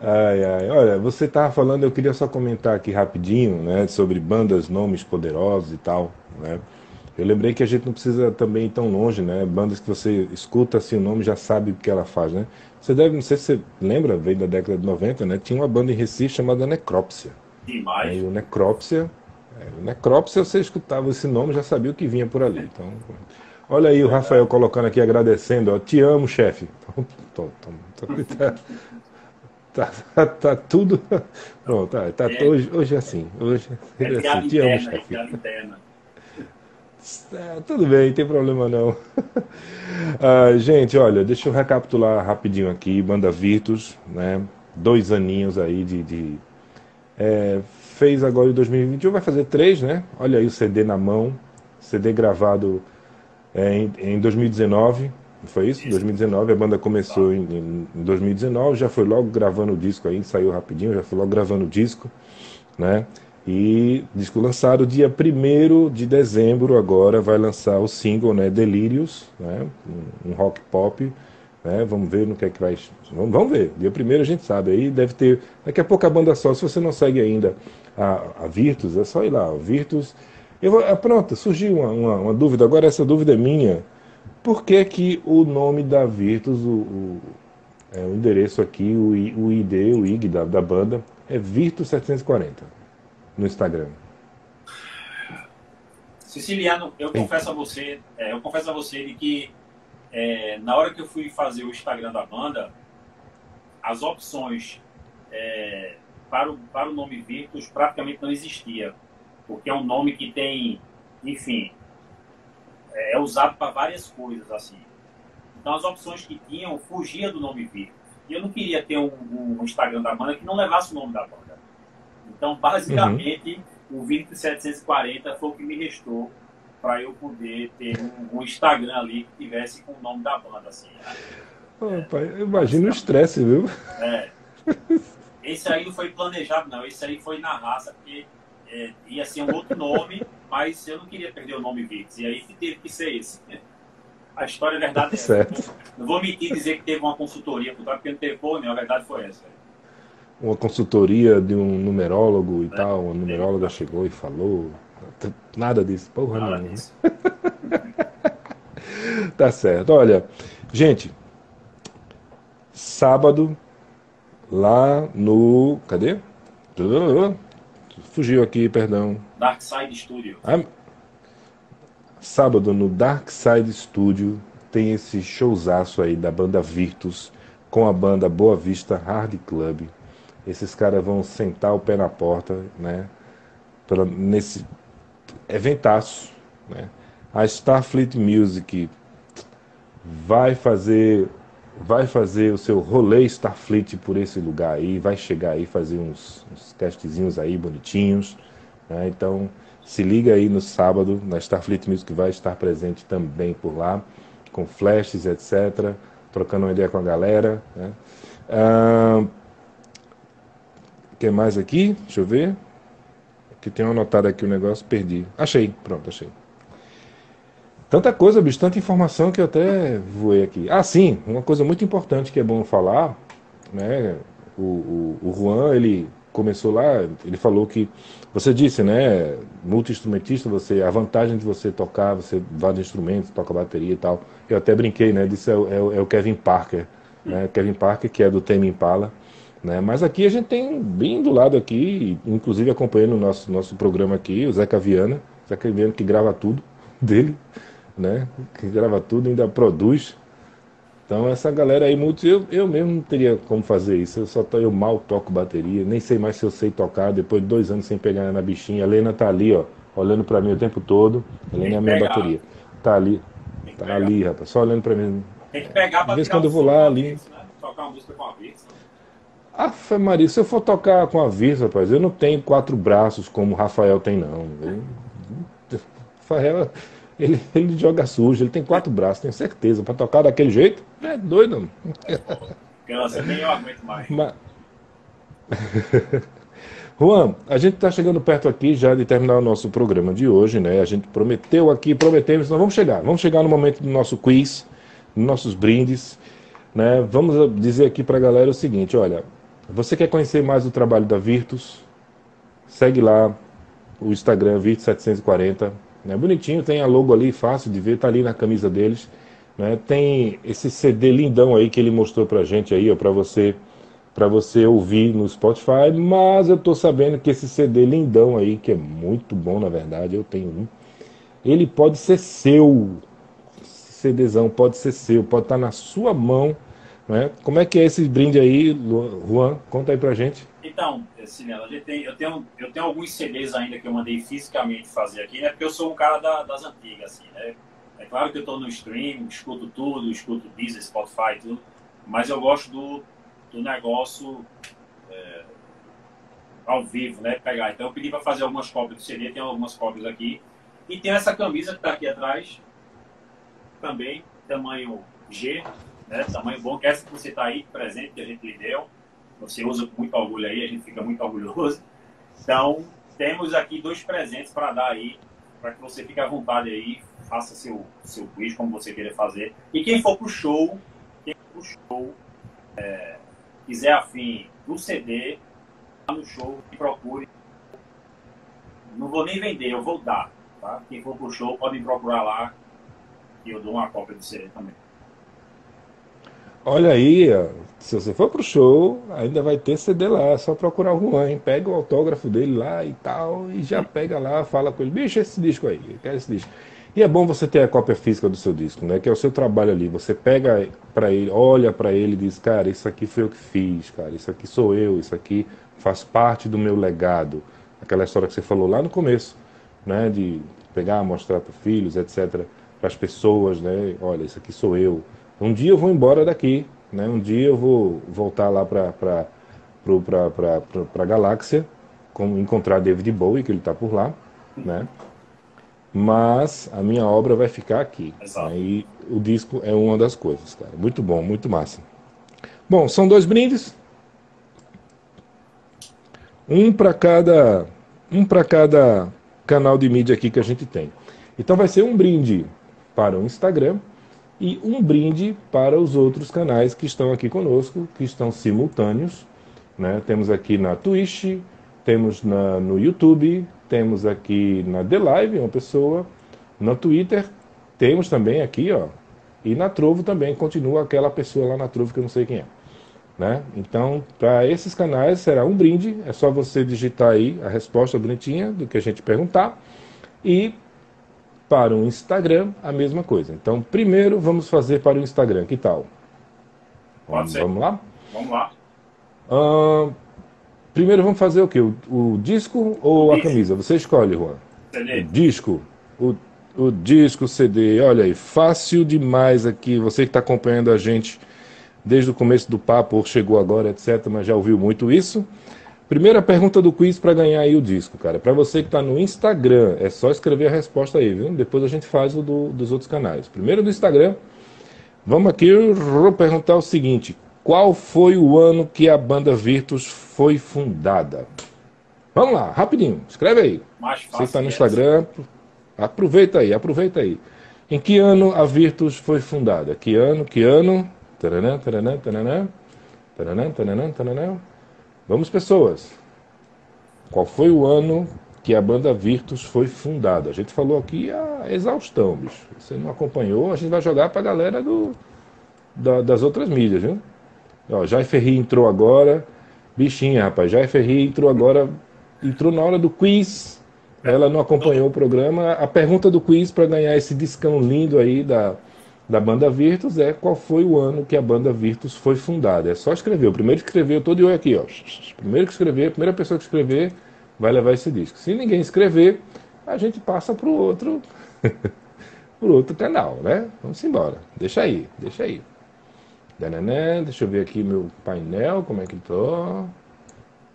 Ai, ai. Olha, você estava falando, eu queria só comentar aqui rapidinho, né, sobre bandas, nomes poderosos e tal, né? Eu lembrei que a gente não precisa também ir tão longe, né? Bandas que você escuta assim o nome já sabe o que ela faz, né? Você deve, não sei se você lembra, veio da década de 90, né? Tinha uma banda em Recife chamada Necrópsia. Aí o Necrópsia, é, o Necrópsia, você escutava esse nome, já sabia o que vinha por ali. Então, olha aí o Rafael colocando aqui, agradecendo, ó, te amo, chefe. Então, tô- tô- tô- tá, tá, tá- tá tudo. Pronto, tá, tá- É. hoje, hoje é assim. Hoje É é assim, te amo, é chefe. É, tudo bem, tem problema não. Ah, gente, olha, deixa eu recapitular rapidinho aqui. Banda Virtus, né? Dois aninhos aí de. de- é, fez agora em 2021, vai fazer três, né? Olha aí o CD na mão. CD gravado é, em, em 2019, não foi isso? Isso. 2019, a banda começou em, em- em 2019, já foi logo gravando o disco aí, saiu rapidinho, já foi logo gravando o disco, né? E disco lançado dia 1 de dezembro agora vai lançar o single, né, Delírios, né? Um, um rock pop, né? Vamos ver no que é que vai. Vamos, vamos ver. Dia 1 a gente sabe aí, deve ter daqui a pouco a banda só, se você não segue ainda a, a Virtus, é só ir lá, Virtus. Eu vou, ah, pronto, surgiu uma, uma, uma dúvida, agora essa dúvida é minha. Por que que o nome da Virtus, o, o, é, o endereço aqui, o, o ID, o IG da, da banda, é Virtus 740 no Instagram? Siciliano, eu confesso a você, é, eu confesso a você de que é, na hora que eu fui fazer o Instagram da banda, as opções é, para, o, para o nome Virtus praticamente não existia, porque é um nome que tem, enfim, é, é usado para várias coisas assim. Então as opções que tinham fugia do nome Virtus. E eu não queria ter um, um Instagram da banda que não levasse o nome da banda. Então, basicamente, uhum. o Virtus 740 foi o que me restou para eu poder ter um, um, Instagram ali que tivesse com o nome da banda, assim. Né? Pai, imagina o estresse, viu? É. Esse aí não foi planejado, não. Esse aí foi na raça, porque é, ia ser um outro nome, mas eu não queria perder o nome Vix. E aí teve que ser esse. A história, a verdade, é certo. essa. Não vou mentir dizer que teve uma consultoria por trás, porque não teve porra, a verdade foi essa. Uma consultoria de um numerólogo e é, tal, uma numeróloga chegou e falou. Nada disso, porra Nada nenhuma. Disso. tá certo. Olha, gente, sábado, lá no. Cadê? Fugiu aqui, perdão. Dark Side Studio. Ah, sábado no Dark Side Studio tem esse showzaço aí da banda Virtus com a banda Boa Vista Hard Club. Esses caras vão sentar o pé na porta, né? Pra, nesse eventaço, né? A Starfleet Music vai fazer vai fazer o seu rolê Starfleet por esse lugar aí, vai chegar aí fazer uns, uns testezinhos aí bonitinhos, né? Então se liga aí no sábado, na Starfleet Music vai estar presente também por lá, com flashes, etc. Trocando uma ideia com a galera. Né? Ah, que mais aqui? Deixa eu ver. Que tem anotado aqui o negócio, perdi. Achei, pronto, achei. Tanta coisa, bicho, tanta informação que eu até voei aqui. Ah, sim, uma coisa muito importante que é bom falar, né? O, o, o Juan, ele começou lá, ele falou que você disse, né, multi-instrumentista, você a vantagem de você tocar, você vários instrumentos, toca bateria e tal. Eu até brinquei, né, disse é, é, é o Kevin Parker, né, Kevin Parker que é do Tame Impala, né? Mas aqui a gente tem bem do lado aqui, inclusive acompanhando o nosso nosso programa aqui, o Zeca Viana, Zeca Viana que grava tudo dele, né, que grava tudo, ainda produz, então essa galera aí, muito, eu, eu mesmo não teria como fazer isso. Eu só tô, eu mal toco bateria, nem sei mais se eu sei tocar. Depois de dois anos sem pegar na bichinha, a Helena tá ali, ó, olhando para mim o tempo todo. A Helena é a minha pegar. bateria. Tá ali, tá pegar. ali, rapaz, só olhando para mim. Tem que pegar pra vez quando eu vou lá ali. Vez, né? Tocar uma música com a vez. Ah, Maria, se eu for tocar com a vez, rapaz, eu não tenho quatro braços como o Rafael tem, não. Eu, Rafael ele, ele joga sujo, ele tem quatro braços, tenho certeza. Para tocar daquele jeito, é doido. Aquela nem eu aguento mais. Mas... Juan, a gente está chegando perto aqui já de terminar o nosso programa de hoje, né? A gente prometeu aqui, prometemos, nós vamos chegar. Vamos chegar no momento do nosso quiz, nossos brindes, né? Vamos dizer aqui para a galera o seguinte, olha, você quer conhecer mais o trabalho da Virtus? Segue lá o Instagram Virtus740, né? Bonitinho, tem a logo ali, fácil de ver, tá ali na camisa deles. Né? Tem esse CD lindão aí que ele mostrou pra gente aí, ó, pra você para você ouvir no Spotify, mas eu tô sabendo que esse CD lindão aí, que é muito bom na verdade, eu tenho um, ele pode ser seu. Esse CDzão pode ser seu, pode estar tá na sua mão, né? Como é que é esse brinde aí, Juan? Conta aí pra gente. Então, Cinela, eu tenho, eu tenho alguns CDs ainda que eu mandei fisicamente fazer aqui, né? Porque eu sou um cara da, das antigas, assim, né? É claro que eu estou no stream, escuto tudo, escuto Deezer, Spotify, tudo, mas eu gosto do, do negócio é, ao vivo, né? Pegar. Então eu pedi para fazer algumas cópias do CD, tem algumas cópias aqui. E tem essa camisa que está aqui atrás, também, tamanho G, né? Tamanho bom, que é essa que você está aí, presente, que a gente lhe deu você usa com muito orgulho aí, a gente fica muito orgulhoso. Então, temos aqui dois presentes para dar aí, para que você fique à vontade aí, faça seu, seu quiz como você querer fazer. E quem for pro show, quem for pro show, é, quiser afim do CD, lá no show, me procure. Não vou nem vender, eu vou dar. Tá? Quem for pro show, pode me procurar lá, e eu dou uma cópia do CD também. Olha aí, se você for pro show, ainda vai ter CD lá, é só procurar o Juan, hein? pega o autógrafo dele lá e tal, e já pega lá, fala com ele, bicho, esse disco aí, eu quero esse disco. E é bom você ter a cópia física do seu disco, né? Que é o seu trabalho ali. Você pega para ele, olha para ele e diz, cara, isso aqui foi eu que fiz, cara, isso aqui sou eu, isso aqui faz parte do meu legado. Aquela história que você falou lá no começo, né? De pegar, mostrar para filhos, etc. Para as pessoas, né? Olha, isso aqui sou eu. Um dia eu vou embora daqui, né? Um dia eu vou voltar lá para a galáxia, como encontrar David Bowie, que ele está por lá, né? Mas a minha obra vai ficar aqui. Né? E o disco é uma das coisas, cara. Muito bom, muito massa. Bom, são dois brindes. Um para cada um para cada canal de mídia aqui que a gente tem. Então vai ser um brinde para o Instagram e um brinde para os outros canais que estão aqui conosco, que estão simultâneos. Né? Temos aqui na Twitch, temos na, no YouTube, temos aqui na The Live uma pessoa, no Twitter, temos também aqui, ó, e na Trovo também continua aquela pessoa lá na Trovo que eu não sei quem é. Né? Então, para esses canais será um brinde, é só você digitar aí a resposta bonitinha do que a gente perguntar. E para o Instagram, a mesma coisa. Então, primeiro vamos fazer para o Instagram, que tal? Pode Vamos, ser. vamos lá? Vamos lá. Ahn, primeiro vamos fazer o quê? O, o disco ou a Disco. camisa? Você escolhe, Juan. O CD. disco. O, o disco CD. Olha aí, fácil demais aqui. Você que está acompanhando a gente desde o começo do papo, ou chegou agora, etc., mas já ouviu muito isso. Primeira pergunta do quiz para ganhar aí o disco, cara. Para você que está no Instagram, é só escrever a resposta aí, viu? Depois a gente faz o do- dos outros canais. Primeiro do Instagram, vamos aqui vou perguntar o seguinte: qual foi o ano que a banda Virtus foi fundada? Vamos lá, rapidinho, escreve aí. Mais Você está no Instagram, aproveita aí, aproveita aí. Em que ano a Virtus foi fundada? Que ano, que ano? Taranã, taranã, taranã. Taranã, taranã, taranã. Vamos, pessoas. Qual foi o ano que a banda Virtus foi fundada? A gente falou aqui a exaustão, bicho. Você não acompanhou, a gente vai jogar pra galera do, da- das outras mídias, viu? Ó, Jai Ferri entrou agora. Bichinha, rapaz. Jai Ferri entrou agora. Entrou na hora do quiz. Ela não acompanhou o programa. A pergunta do quiz para ganhar esse discão lindo aí da, da banda Virtus é qual foi o ano que a banda Virtus foi fundada. É só escrever. O primeiro que escrever, eu tô de olho aqui, ó. Primeiro que escrever, a primeira pessoa que escrever vai levar esse disco. Se ninguém escrever, a gente passa pro outro pro outro canal, né? Vamos embora. Deixa aí, deixa aí. Deixa eu ver aqui meu painel, como é que tô.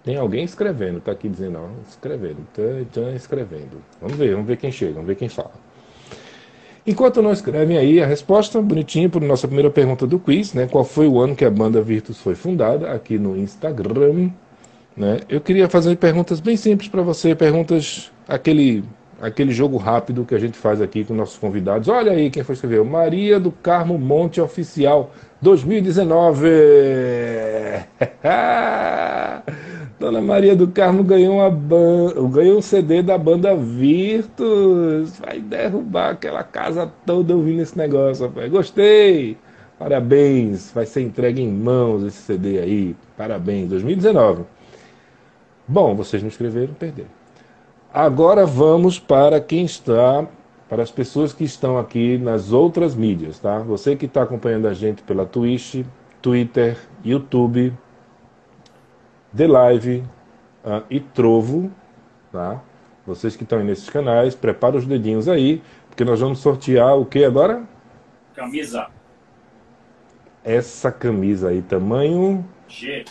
Tem alguém escrevendo, tá aqui dizendo, ó, escrevendo, tá, tá escrevendo. Vamos ver, vamos ver quem chega, vamos ver quem fala. Enquanto não escrevem aí a resposta, bonitinho, para nossa primeira pergunta do quiz, né? Qual foi o ano que a banda Virtus foi fundada? Aqui no Instagram, né? Eu queria fazer perguntas bem simples para você, perguntas aquele aquele jogo rápido que a gente faz aqui com nossos convidados. Olha aí quem foi escrever, Maria do Carmo Monte Oficial 2019. Dona Maria do Carmo ganhou uma ban... ganhou um CD da banda Virtus. Vai derrubar aquela casa toda ouvindo esse negócio, rapaz. Gostei. Parabéns. Vai ser entregue em mãos esse CD aí. Parabéns. 2019. Bom, vocês não escreveram, perderam. Agora vamos para quem está, para as pessoas que estão aqui nas outras mídias, tá? Você que está acompanhando a gente pela Twitch, Twitter, YouTube, The Live ah, e Trovo, tá? Vocês que estão aí nesses canais, prepara os dedinhos aí, porque nós vamos sortear o que agora? Camisa Essa camisa aí, tamanho G.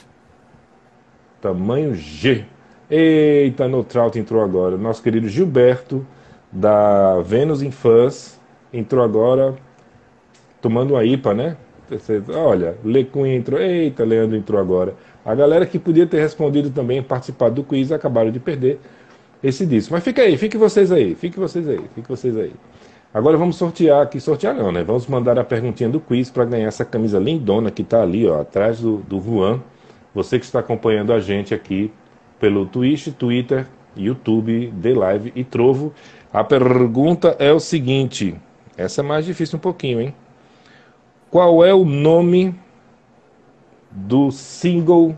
Tamanho G. Eita, no Trout entrou agora. Nosso querido Gilberto, da Venus in Fuzz, entrou agora tomando uma IPA, né? Olha, Lecunha entrou. Eita, Leandro entrou agora. A galera que podia ter respondido também, participado do quiz, acabaram de perder esse disco. Mas fica aí, fique vocês aí, fique vocês aí, fique vocês aí. Agora vamos sortear aqui, sortear não, né? Vamos mandar a perguntinha do quiz para ganhar essa camisa lindona que tá ali, ó, atrás do, do Juan. Você que está acompanhando a gente aqui pelo Twitch, Twitter, YouTube, The Live e Trovo. A pergunta é o seguinte: essa é mais difícil um pouquinho, hein? Qual é o nome do single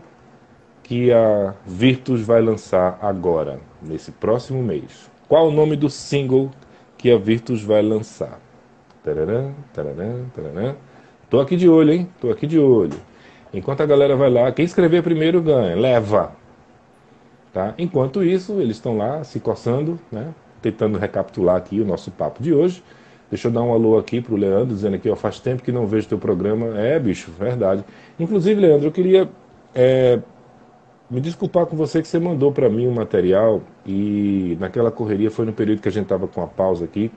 que a Virtus vai lançar agora, nesse próximo mês. Qual o nome do single que a Virtus vai lançar? Tararã, tararã, tararã. Tô aqui de olho, hein? Tô aqui de olho. Enquanto a galera vai lá, quem escrever primeiro ganha. Leva. Tá? Enquanto isso, eles estão lá se coçando, né? Tentando recapitular aqui o nosso papo de hoje. Deixa eu dar um alô aqui pro Leandro, dizendo aqui, ó, faz tempo que não vejo teu programa. É, bicho, verdade. Inclusive, Leandro, eu queria é, me desculpar com você que você mandou para mim um material e naquela correria foi no período que a gente tava com a pausa aqui.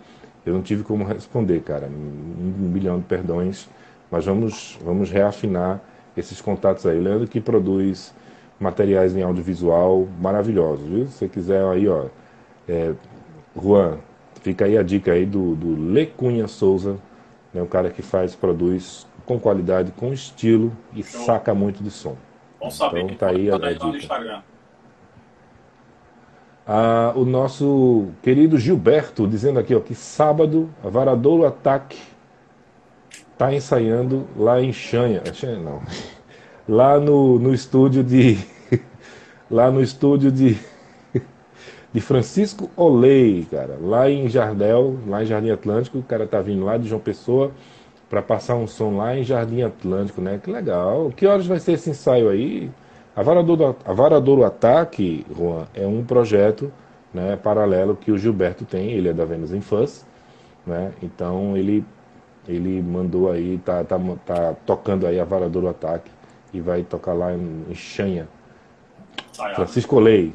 Eu não tive como responder, cara. Um milhão de perdões. Mas vamos, vamos reafinar esses contatos aí. Leandro que produz materiais em audiovisual maravilhosos, viu? Se você quiser aí, ó. É, Juan, fica aí a dica aí do, do Lecunha Souza, né, o cara que faz, produz com qualidade, com estilo e Show. saca muito de som. Bom saber então, tá aí a, a dica. Instagram. Ah, o nosso querido Gilberto dizendo aqui ó, que sábado a Varadouro Ataque está ensaiando lá em Xanha. Xanha não. Lá no, no estúdio de. Lá no estúdio de. De Francisco Olei, cara. Lá em Jardel, lá em Jardim Atlântico. O cara tá vindo lá de João Pessoa para passar um som lá em Jardim Atlântico, né? Que legal. Que horas vai ser esse ensaio aí? A Varadouro, a Varadouro Ataque, Juan, é um projeto né, paralelo que o Gilberto tem. Ele é da Vênus Infância. Né? Então ele ele mandou aí, tá, tá, tá tocando aí a Varadouro Ataque e vai tocar lá em, em Xanha. Francisco Lei.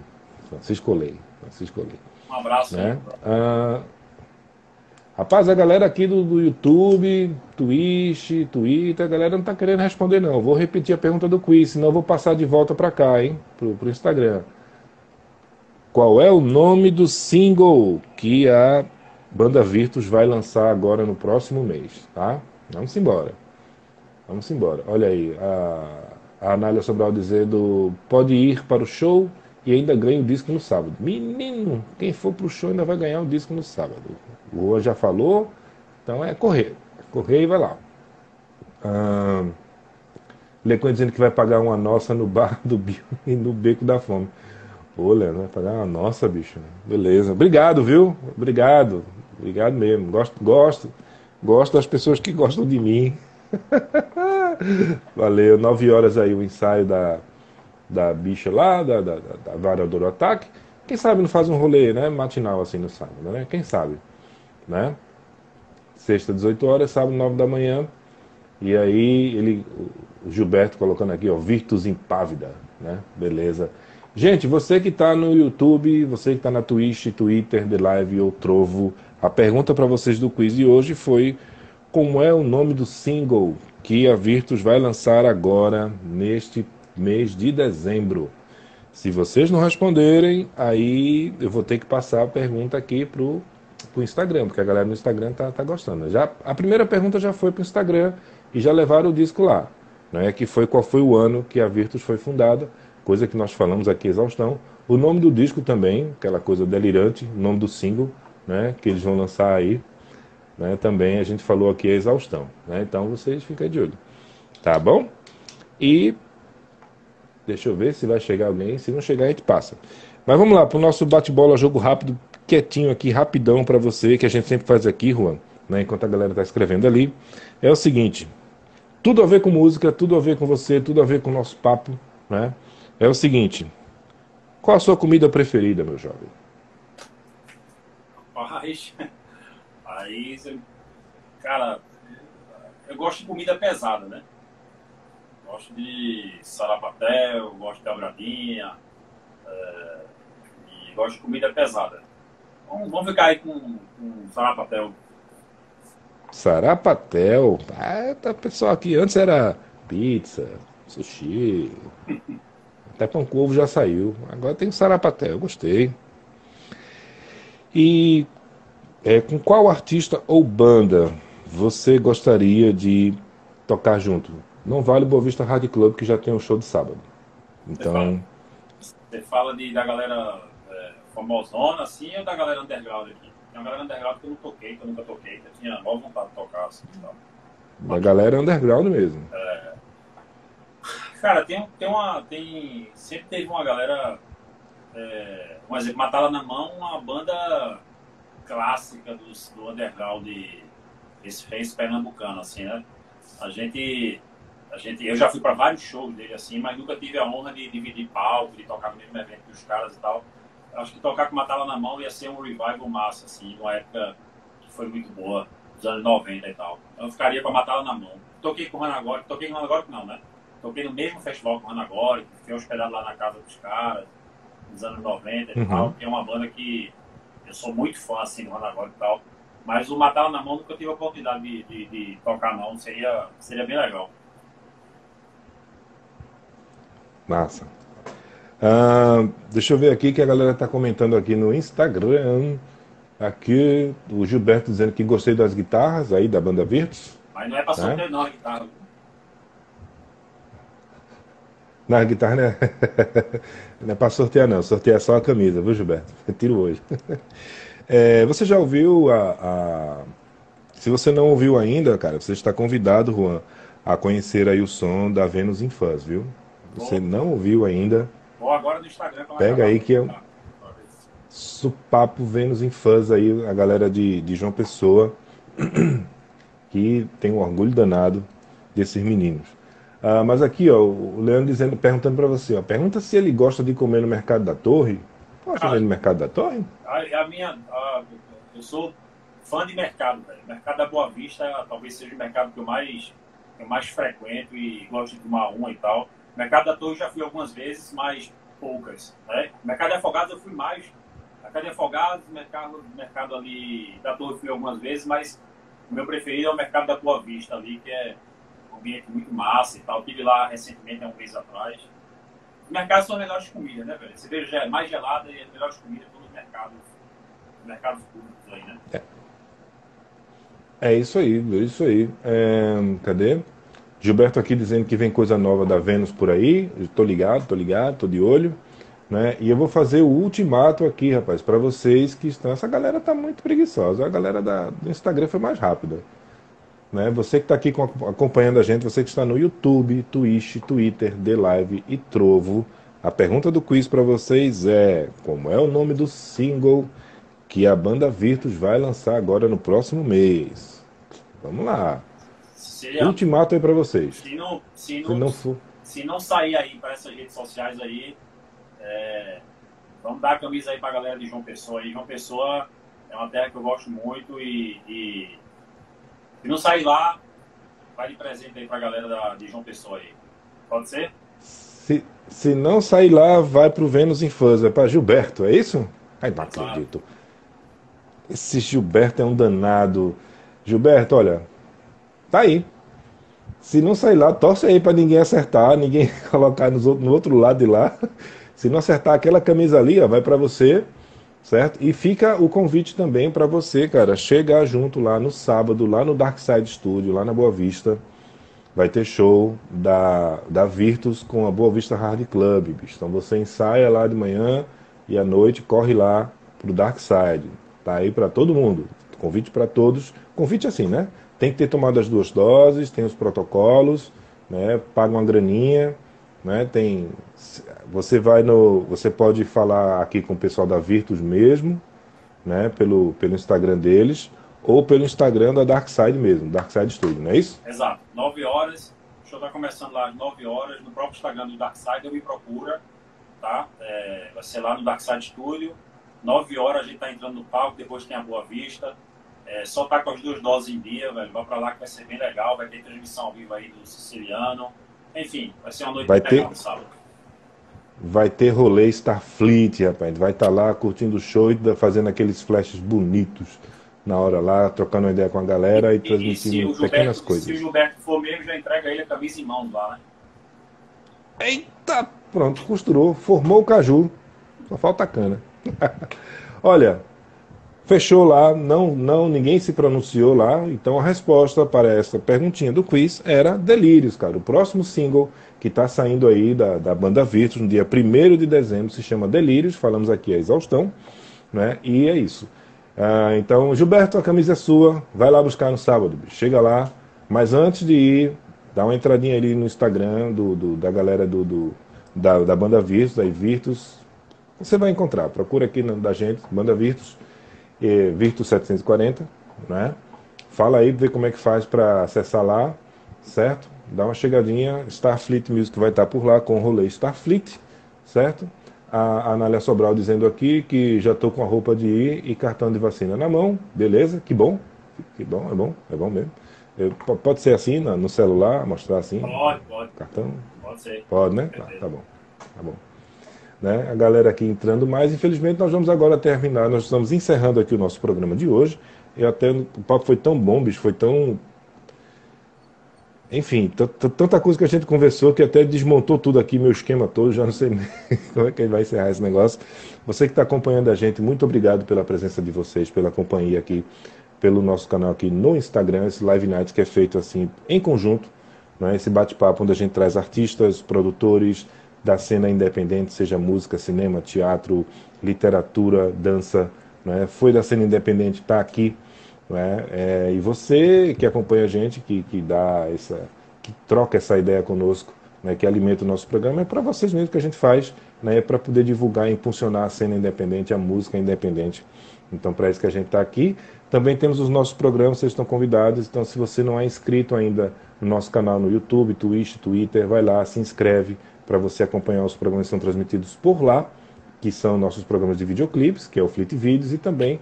Francisco Lei. Francisco Lei. Um abraço. Né? Ah, rapaz, a galera aqui do, do, YouTube, Twitch, Twitter, a galera não tá querendo responder não. Vou repetir a pergunta do quiz, senão eu vou passar de volta para cá, hein? Pro, pro Instagram. Qual é o nome do single que a Banda Virtus vai lançar agora no próximo mês, tá? Vamos embora. Vamos embora. Olha aí, a, a Anália Sobral dizendo: pode ir para o show e ainda ganha o disco no sábado. Menino, quem for para o show ainda vai ganhar o disco no sábado. O Rua já falou, então é correr. Correr e vai lá. Ah, dizendo que vai pagar uma nossa no bar do Bio e no Beco da Fome. Ô, Leandro, vai pagar uma nossa, bicho. Beleza. Obrigado, viu? Obrigado. Obrigado mesmo. Gosto, gosto, gosto das pessoas que gostam de mim. Valeu. Nove horas aí o ensaio da, da bicha lá, da, da, da variadora ataque. Quem sabe não faz um rolê, né? Matinal assim no sábado, né? Quem sabe, né? Sexta, 18 horas, sábado, 9 da manhã. E aí ele, o Gilberto colocando aqui, ó, Virtus Impávida, né? Beleza. Gente, você que está no YouTube, você que está na Twitch, Twitter, The Live ou Trovo, a pergunta para vocês do quiz de hoje foi como é o nome do single que a Virtus vai lançar agora neste mês de dezembro. Se vocês não responderem, aí eu vou ter que passar a pergunta aqui pro, Instagram, porque a galera no Instagram tá, tá gostando. Já, a primeira pergunta já foi pro Instagram e já levaram o disco lá. Né, que foi qual foi o ano que a Virtus foi fundada, coisa que nós falamos aqui exaustão. O nome do disco também, aquela coisa delirante, o nome do single, né, que eles vão lançar aí, né, também a gente falou aqui a exaustão. Né, então vocês ficam de olho. Tá bom? E deixa eu ver se vai chegar alguém. Se não chegar, a gente passa. Mas vamos lá para o nosso bate-bola, jogo rápido, quietinho aqui, rapidão para você, que a gente sempre faz aqui, Juan, né, enquanto a galera está escrevendo ali. É o seguinte: tudo a ver com música, tudo a ver com você, tudo a ver com o nosso papo. Né? É o seguinte: qual a sua comida preferida, meu jovem? Rapaz, aí, cara, eu gosto de comida pesada, né? Gosto de sarapatel, gosto de abradinha, é, e gosto de comida pesada. Vamos, vamos ficar aí com, com sarapatel. Sarapatel? Ah, tá, pessoal aqui antes era pizza, sushi, até pão com ovo já saiu. Agora tem o sarapatel, gostei. E é, com qual artista ou banda você gostaria de tocar junto? Não vale o Boa Vista Hard Club, que já tem um show de sábado. Então. Você fala, de, da galera é, famosona, assim, ou da galera underground aqui? Tem uma galera underground que eu não toquei, que eu nunca toquei, que eu tinha maior vontade de tocar, assim, Da galera underground mesmo. É... Cara, tem, tem uma. Tem, sempre teve uma galera. É, um exemplo, Matala na Mão, uma banda clássica dos, do underground esse fez pernambucano, assim, né? A gente. A gente, eu já fui para vários shows dele assim, mas nunca tive a honra de dividir palco, de tocar no mesmo evento que os caras e tal. Acho que tocar com Matala na Mão ia ser um revival massa, assim, numa época que foi muito boa, dos anos 90 e tal. Eu ficaria com a Matala na Mão. Toquei com o Ranagori, toquei com o Ranagori não, né? Toquei no mesmo festival com o Ranagori, fiquei hospedado lá na casa dos caras, nos anos 90 e Uhum. tal, que é uma banda que eu sou muito fã, assim, do Ranagori e tal. Mas o Matala na Mão nunca tive a oportunidade de, de, de tocar, não. Seria, seria bem legal. Massa. Ah, deixa eu ver aqui que a galera tá comentando aqui no Instagram. Aqui o Gilberto dizendo que gostei das guitarras aí da banda Virtus. Mas não é pra É? sorteio, não, a guitarra. Na guitarra, né? Não é pra sortear, não. Sortear só a camisa, viu, Gilberto? Tiro hoje. É, você já ouviu a, a- Se você não ouviu ainda, cara, você está convidado, Juan, a conhecer aí o som da Vênus em Fãs, viu? Você não ouviu ainda, Vou agora no Instagram. pra Pega aí que eu- Supapo Vênus em Fãs aí, a galera de, de João Pessoa, que tem um orgulho danado desses meninos. Ah, mas aqui, ó, o Leandro dizendo, perguntando para você, ó, pergunta se ele gosta de comer no Mercado da Torre. Gosta de ir no Mercado da Torre? A, a minha. a- eu sou fã de mercado, velho. Mercado da Boa Vista talvez seja o mercado que eu mais, que eu mais frequento e gosto de tomar uma e tal. Mercado da Torre já fui algumas vezes, mas poucas. Né? Mercado de Afogados eu fui mais. Mercado de Afogados, mercado, mercado ali da Torre eu fui algumas vezes, mas o meu preferido é o mercado da Boa Vista ali, que é um ambiente muito massa e tal. Tive lá recentemente, há um mês atrás. Os mercados são melhores comidas, né, velho? Cerveja é mais gelada e as melhores comidas estão nos mercados, mercados públicos aí, né? É isso aí, é isso aí. É, cadê? Gilberto aqui dizendo que vem coisa nova da Vênus por aí. Tô ligado, tô ligado, tô de olho. Né? E eu vou fazer o ultimato aqui, rapaz, para vocês que estão. Essa galera tá muito preguiçosa. A galera da, do Instagram foi mais rápida. Né? Você que está aqui com- acompanhando a gente, você que está no YouTube, Twitch, Twitter, The Live e Trovo, a pergunta do quiz para vocês é: como é o nome do single que a banda Virtus vai lançar agora no próximo mês? Vamos lá. Se, Ultimato aí para vocês. se, não, se, Se não, não for. se não sair aí para essas redes sociais aí, é, vamos dar a camisa aí para a galera de João Pessoa. aí. João Pessoa é uma terra que eu gosto muito e, e se não sair lá, vai de presente aí para a galera da, de João Pessoa aí. Pode ser? Se, se não sair lá, vai pro Vênus em Fãs. É para Gilberto, é isso? Ai, não acredito. Esse Gilberto é um danado. Gilberto, olha, tá aí. Se não sair lá, torce aí para ninguém acertar, ninguém colocar nos no outro lado de lá. Se não acertar aquela camisa ali, ó, vai para você, certo? E fica o convite também para você, cara, chegar junto lá no sábado, lá no Dark Side Studio, lá na Boa Vista. Vai ter show da, da Virtus com a Boa Vista Hard Club, bicho. Então você ensaia lá de manhã e à noite corre lá pro Dark Side. Tá aí para todo mundo. Convite para todos. Convite assim, né? Tem que ter tomado as duas doses, tem os protocolos, né? Paga uma graninha, né? Tem você vai no, você pode falar aqui com o pessoal da Virtus mesmo, né? Pelo pelo Instagram deles ou pelo Instagram da Dark Side mesmo, Dark Side Studio, não é isso? Exato. 9 horas. O show tá começando lá às 9 horas. No próprio Instagram do Darkside, eu me procura. Tá? É, vai ser lá no Darkside Studio. 9 horas a gente tá entrando no palco, depois tem a Boa Vista. É, só tá com as duas doses em dia, velho. Vai pra lá que vai ser bem legal. Vai ter transmissão ao vivo aí do Siciliano. Enfim, vai ser uma noite Vai ter- legal no sábado. Vai ter rolê Starfleet, rapaz. Vai estar lá curtindo o show e fazendo aqueles flashes bonitos na hora lá, trocando ideia com a galera e, se transmitindo pequenas Gilberto, coisas. se o Gilberto for mesmo, já entrega ele a camisa em mãos lá, né? Eita, pronto, costurou, formou o caju. Só falta a cana. Olha, fechou lá, não, não, ninguém se pronunciou lá. Então a resposta para essa perguntinha do quiz era Delírios, cara. O próximo single que está saindo aí da, da banda Virtus no dia 1 de dezembro se chama Delírios. Falamos aqui a exaustão, né? E é isso. Ah, então, Gilberto, a camisa é sua. Vai lá buscar no sábado. Chega lá. Mas antes de ir, Dá uma entradinha ali no Instagram do, do da galera do, do da, da, banda Virtus, da Virtus. Você vai encontrar. Procura aqui na, da gente, banda Virtus, eh, Virtus 740, né? Fala aí, vê como é que faz para acessar lá, certo? Dá uma chegadinha. Starfleet Music vai estar por lá com o rolê Starfleet, certo? A Anália Sobral dizendo aqui que já estou com a roupa de ir e cartão de vacina na mão. Beleza, que bom. Que bom, é bom, é bom mesmo. Eu, pode ser assim no celular, mostrar assim? Pode, pode. Cartão? Pode ser. Pode, né? Tá, tá, bom. Tá bom. Né? A galera aqui entrando mais. Infelizmente, nós vamos agora terminar. Nós estamos encerrando aqui o nosso programa de hoje. Eu até, o papo foi tão bom, bicho, foi tão. Enfim, tanta coisa que a gente conversou que até desmontou tudo aqui, meu esquema todo, já não sei como é que vai encerrar esse negócio. Você que está acompanhando a gente, muito obrigado pela presença de vocês, pela companhia aqui pelo nosso canal aqui no Instagram, esse Live Night que é feito assim em conjunto, né? esse bate-papo onde a gente traz artistas, produtores da cena independente, seja música, cinema, teatro, literatura, dança, né? foi da cena independente, está aqui. Né? É, e você que acompanha a gente, que, que dá essa, que troca essa ideia conosco, né? que alimenta o nosso programa, é para vocês mesmo que a gente faz, né? é para poder divulgar e impulsionar a cena independente, a música independente. Então, para isso que a gente está aqui. Também temos os nossos programas, vocês estão convidados. Então, se você não é inscrito ainda no nosso canal no YouTube, Twitch, Twitter, vai lá, se inscreve para você acompanhar os programas que são transmitidos por lá, que são nossos programas de videoclipes, que é o Fleet Vídeos, e também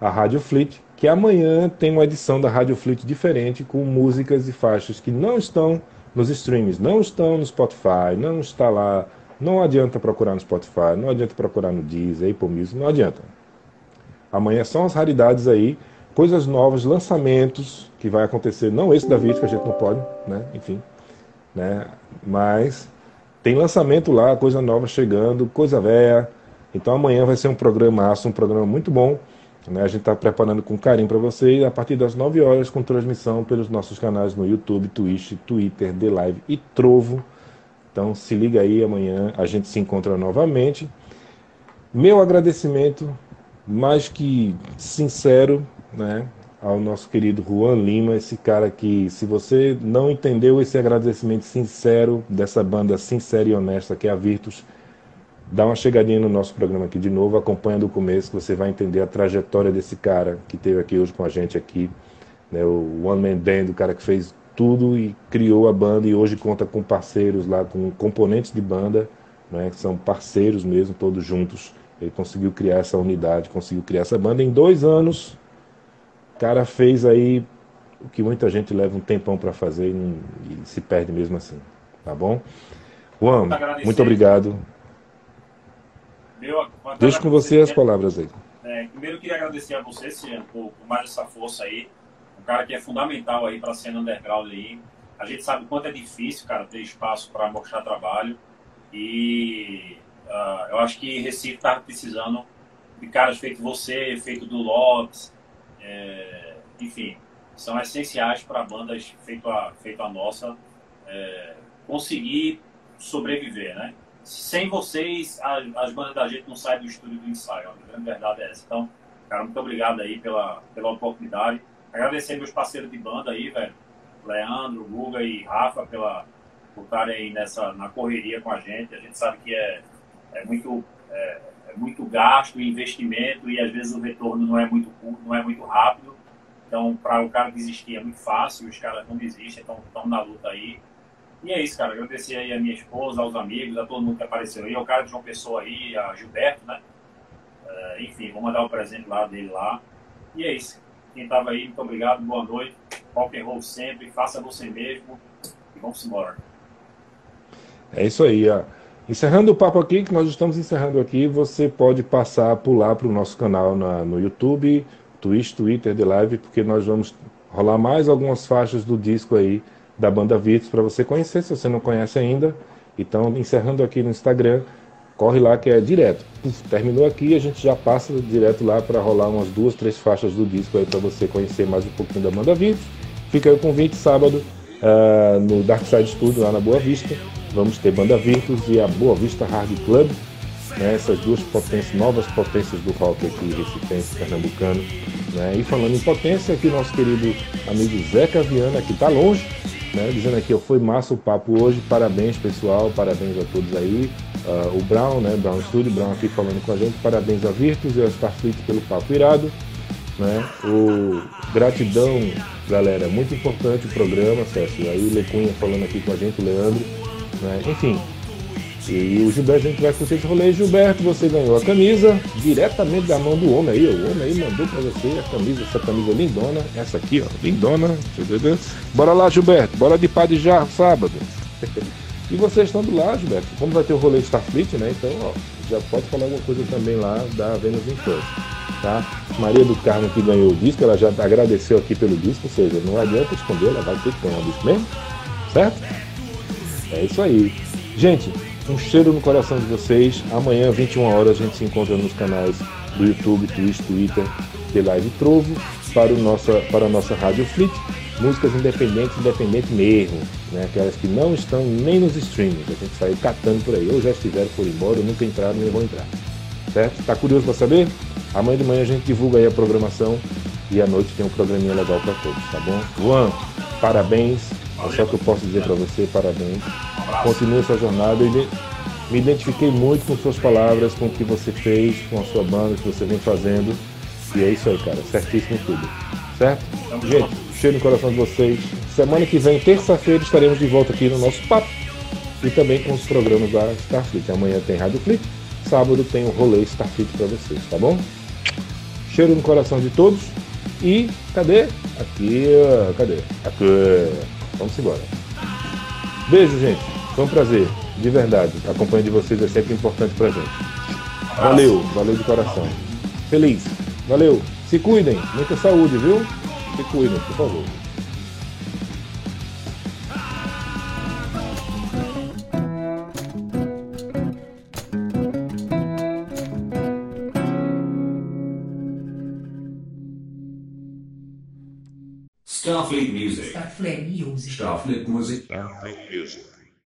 a Rádio Fleet, que amanhã tem uma edição da Rádio Fleet diferente, com músicas e faixas que não estão nos streams, não estão no Spotify, não está lá. Não adianta procurar no Spotify, não adianta procurar no Deezer, Apple Music, não adianta. Amanhã são as raridades aí coisas novas, lançamentos que vai acontecer, não esse da vídeo que a gente não pode, né? Enfim, né? Mas tem lançamento lá, coisa nova chegando, coisa velha. Então amanhã vai ser um programa, um programa muito bom. Né? A gente está preparando com carinho para vocês a partir das 9 horas com transmissão pelos nossos canais no YouTube, Twitch, Twitter, The Live e Trovo. Então se liga aí, amanhã a gente se encontra novamente. Meu agradecimento mais que sincero né, ao nosso querido Juan Lima, esse cara que, se você não entendeu esse agradecimento sincero dessa banda sincera e honesta que é a Virtus, dá uma chegadinha no nosso programa aqui de novo, acompanha do começo, que você vai entender a trajetória desse cara que esteve aqui hoje com a gente aqui, né, o One Man Band, o cara que fez tudo e criou a banda e hoje conta com parceiros lá, com componentes de banda, né, que são parceiros mesmo, todos juntos. Ele conseguiu criar essa unidade, conseguiu criar essa banda em dois anos cara fez aí o que muita gente leva um tempão para fazer e, não, e, se perde mesmo assim. Tá bom? Juan, muito obrigado. Meu, Deixo com você as palavras aí. É, primeiro, queria agradecer a você, Cian, por, por, mais essa força aí. Um cara que é fundamental aí para a cena underground aí. A gente sabe o quanto é difícil, cara, ter espaço para mostrar trabalho. E uh, eu acho que Recife está precisando de caras feito você, feito do Lopes, é, enfim, são essenciais para bandas feito a, feito a nossa é, conseguir sobreviver, né? Sem vocês, as, as bandas da gente não saem do estúdio do ensaio, a grande verdade é essa. Então, cara, muito obrigado aí pela, pela oportunidade. Agradecer meus parceiros de banda aí, velho. Leandro, Guga e Rafa pela, por estarem aí nessa, na correria com a gente. A gente sabe que é, é muito é, é muito gasto e investimento e às vezes o retorno não é muito curto, não é muito rápido. Então, para o cara desistir é muito fácil, os caras não desistem, estão na luta aí. E é isso, cara. Agradecer aí a minha esposa, aos amigos, a todo mundo que apareceu aí, ao cara de João Pessoa aí, a Gilberto, né? Uh, enfim, vou mandar o presente lá dele lá. E é isso. Quem estava aí, muito obrigado, boa noite. Rock and roll sempre, faça você mesmo e vamos embora. É isso aí, ó. Encerrando o papo aqui, que nós estamos encerrando aqui, você pode passar, pular para o nosso canal na, no YouTube, Twitch, Twitter, de Live, porque nós vamos rolar mais algumas faixas do disco aí da banda Virtus para você conhecer, se você não conhece ainda. Então, encerrando aqui no Instagram, corre lá que é direto. Terminou aqui, a gente já passa direto lá para rolar umas duas, três faixas do disco aí para você conhecer mais um pouquinho da banda Virtus. Fica aí o convite sábado uh, no Dark Side Studio lá na Boa Vista vamos ter Banda Virtus e a Boa Vista Hard Club, né, essas duas potências, novas potências do rock aqui, recifense, pernambucano. Né? E falando em potência, aqui nosso querido amigo Zeca Viana, que está longe, né, dizendo aqui, foi massa o papo hoje, parabéns pessoal, parabéns a todos aí. Uh, o Brown, né, Brown Studio, Brown aqui falando com a gente, parabéns a Virtus e ao Starfleet pelo papo irado. Né? O gratidão, galera, muito importante o programa, César. Aí Lecunha falando aqui com a gente, o Leandro. Né? Enfim, e o Gilberto, a gente vai curtir esse rolê. Gilberto, você ganhou a camisa diretamente da mão do homem aí. O homem aí mandou pra você a camisa, essa camisa lindona. Essa aqui, ó, lindona. Bora lá, Gilberto. Bora de pá de já, sábado. e vocês estão do lado, Gilberto. Como vai ter o rolê Starfleet, né? Então, ó, já pode falar alguma coisa também lá da Vênus em Força. Tá? Maria do Carmo que ganhou o disco, ela já agradeceu aqui pelo disco, ou seja, não adianta esconder, ela vai ter que ganhar o disco mesmo, certo? É isso aí. Gente, um cheiro no coração de vocês. Amanhã, 21 horas, a gente se encontra nos canais do YouTube, Twitch, Twitter, The Live Trovo, para, o nossa, para a nossa Rádio Fleet. Músicas independentes, independente mesmo, né? aquelas que não estão nem nos streamings. A gente saiu catando por aí. Ou já estiveram por embora, ou nunca entraram, nem vão entrar. Certo? Tá curioso para saber? Amanhã de manhã a gente divulga aí a programação e à noite tem um programinha legal para todos, tá bom? Juan, parabéns. É só que eu posso dizer para você, parabéns. Continue sua jornada. E me identifiquei muito com suas palavras, com o que você fez, com a sua banda, que você vem fazendo. E é isso aí, cara. Certíssimo tudo. Certo? Gente, cheiro no coração de vocês. Semana que vem, terça-feira, estaremos de volta aqui no nosso papo. E também com os programas da Starfleet. Amanhã tem Rádio Fleet. Sábado tem o rolê Starfleet para vocês, tá bom? Cheiro no coração de todos. E cadê? Aqui, cadê? Aqui. Vamos embora. Beijo, gente. Foi um prazer, de verdade. A companhia de vocês é sempre importante pra gente. Valeu, valeu de coração. Feliz. Valeu. Se cuidem, muita saúde, viu? Se cuidem, por favor. Starfleet Music. Starfleet Music. Starfleet Music. Starfleet Music.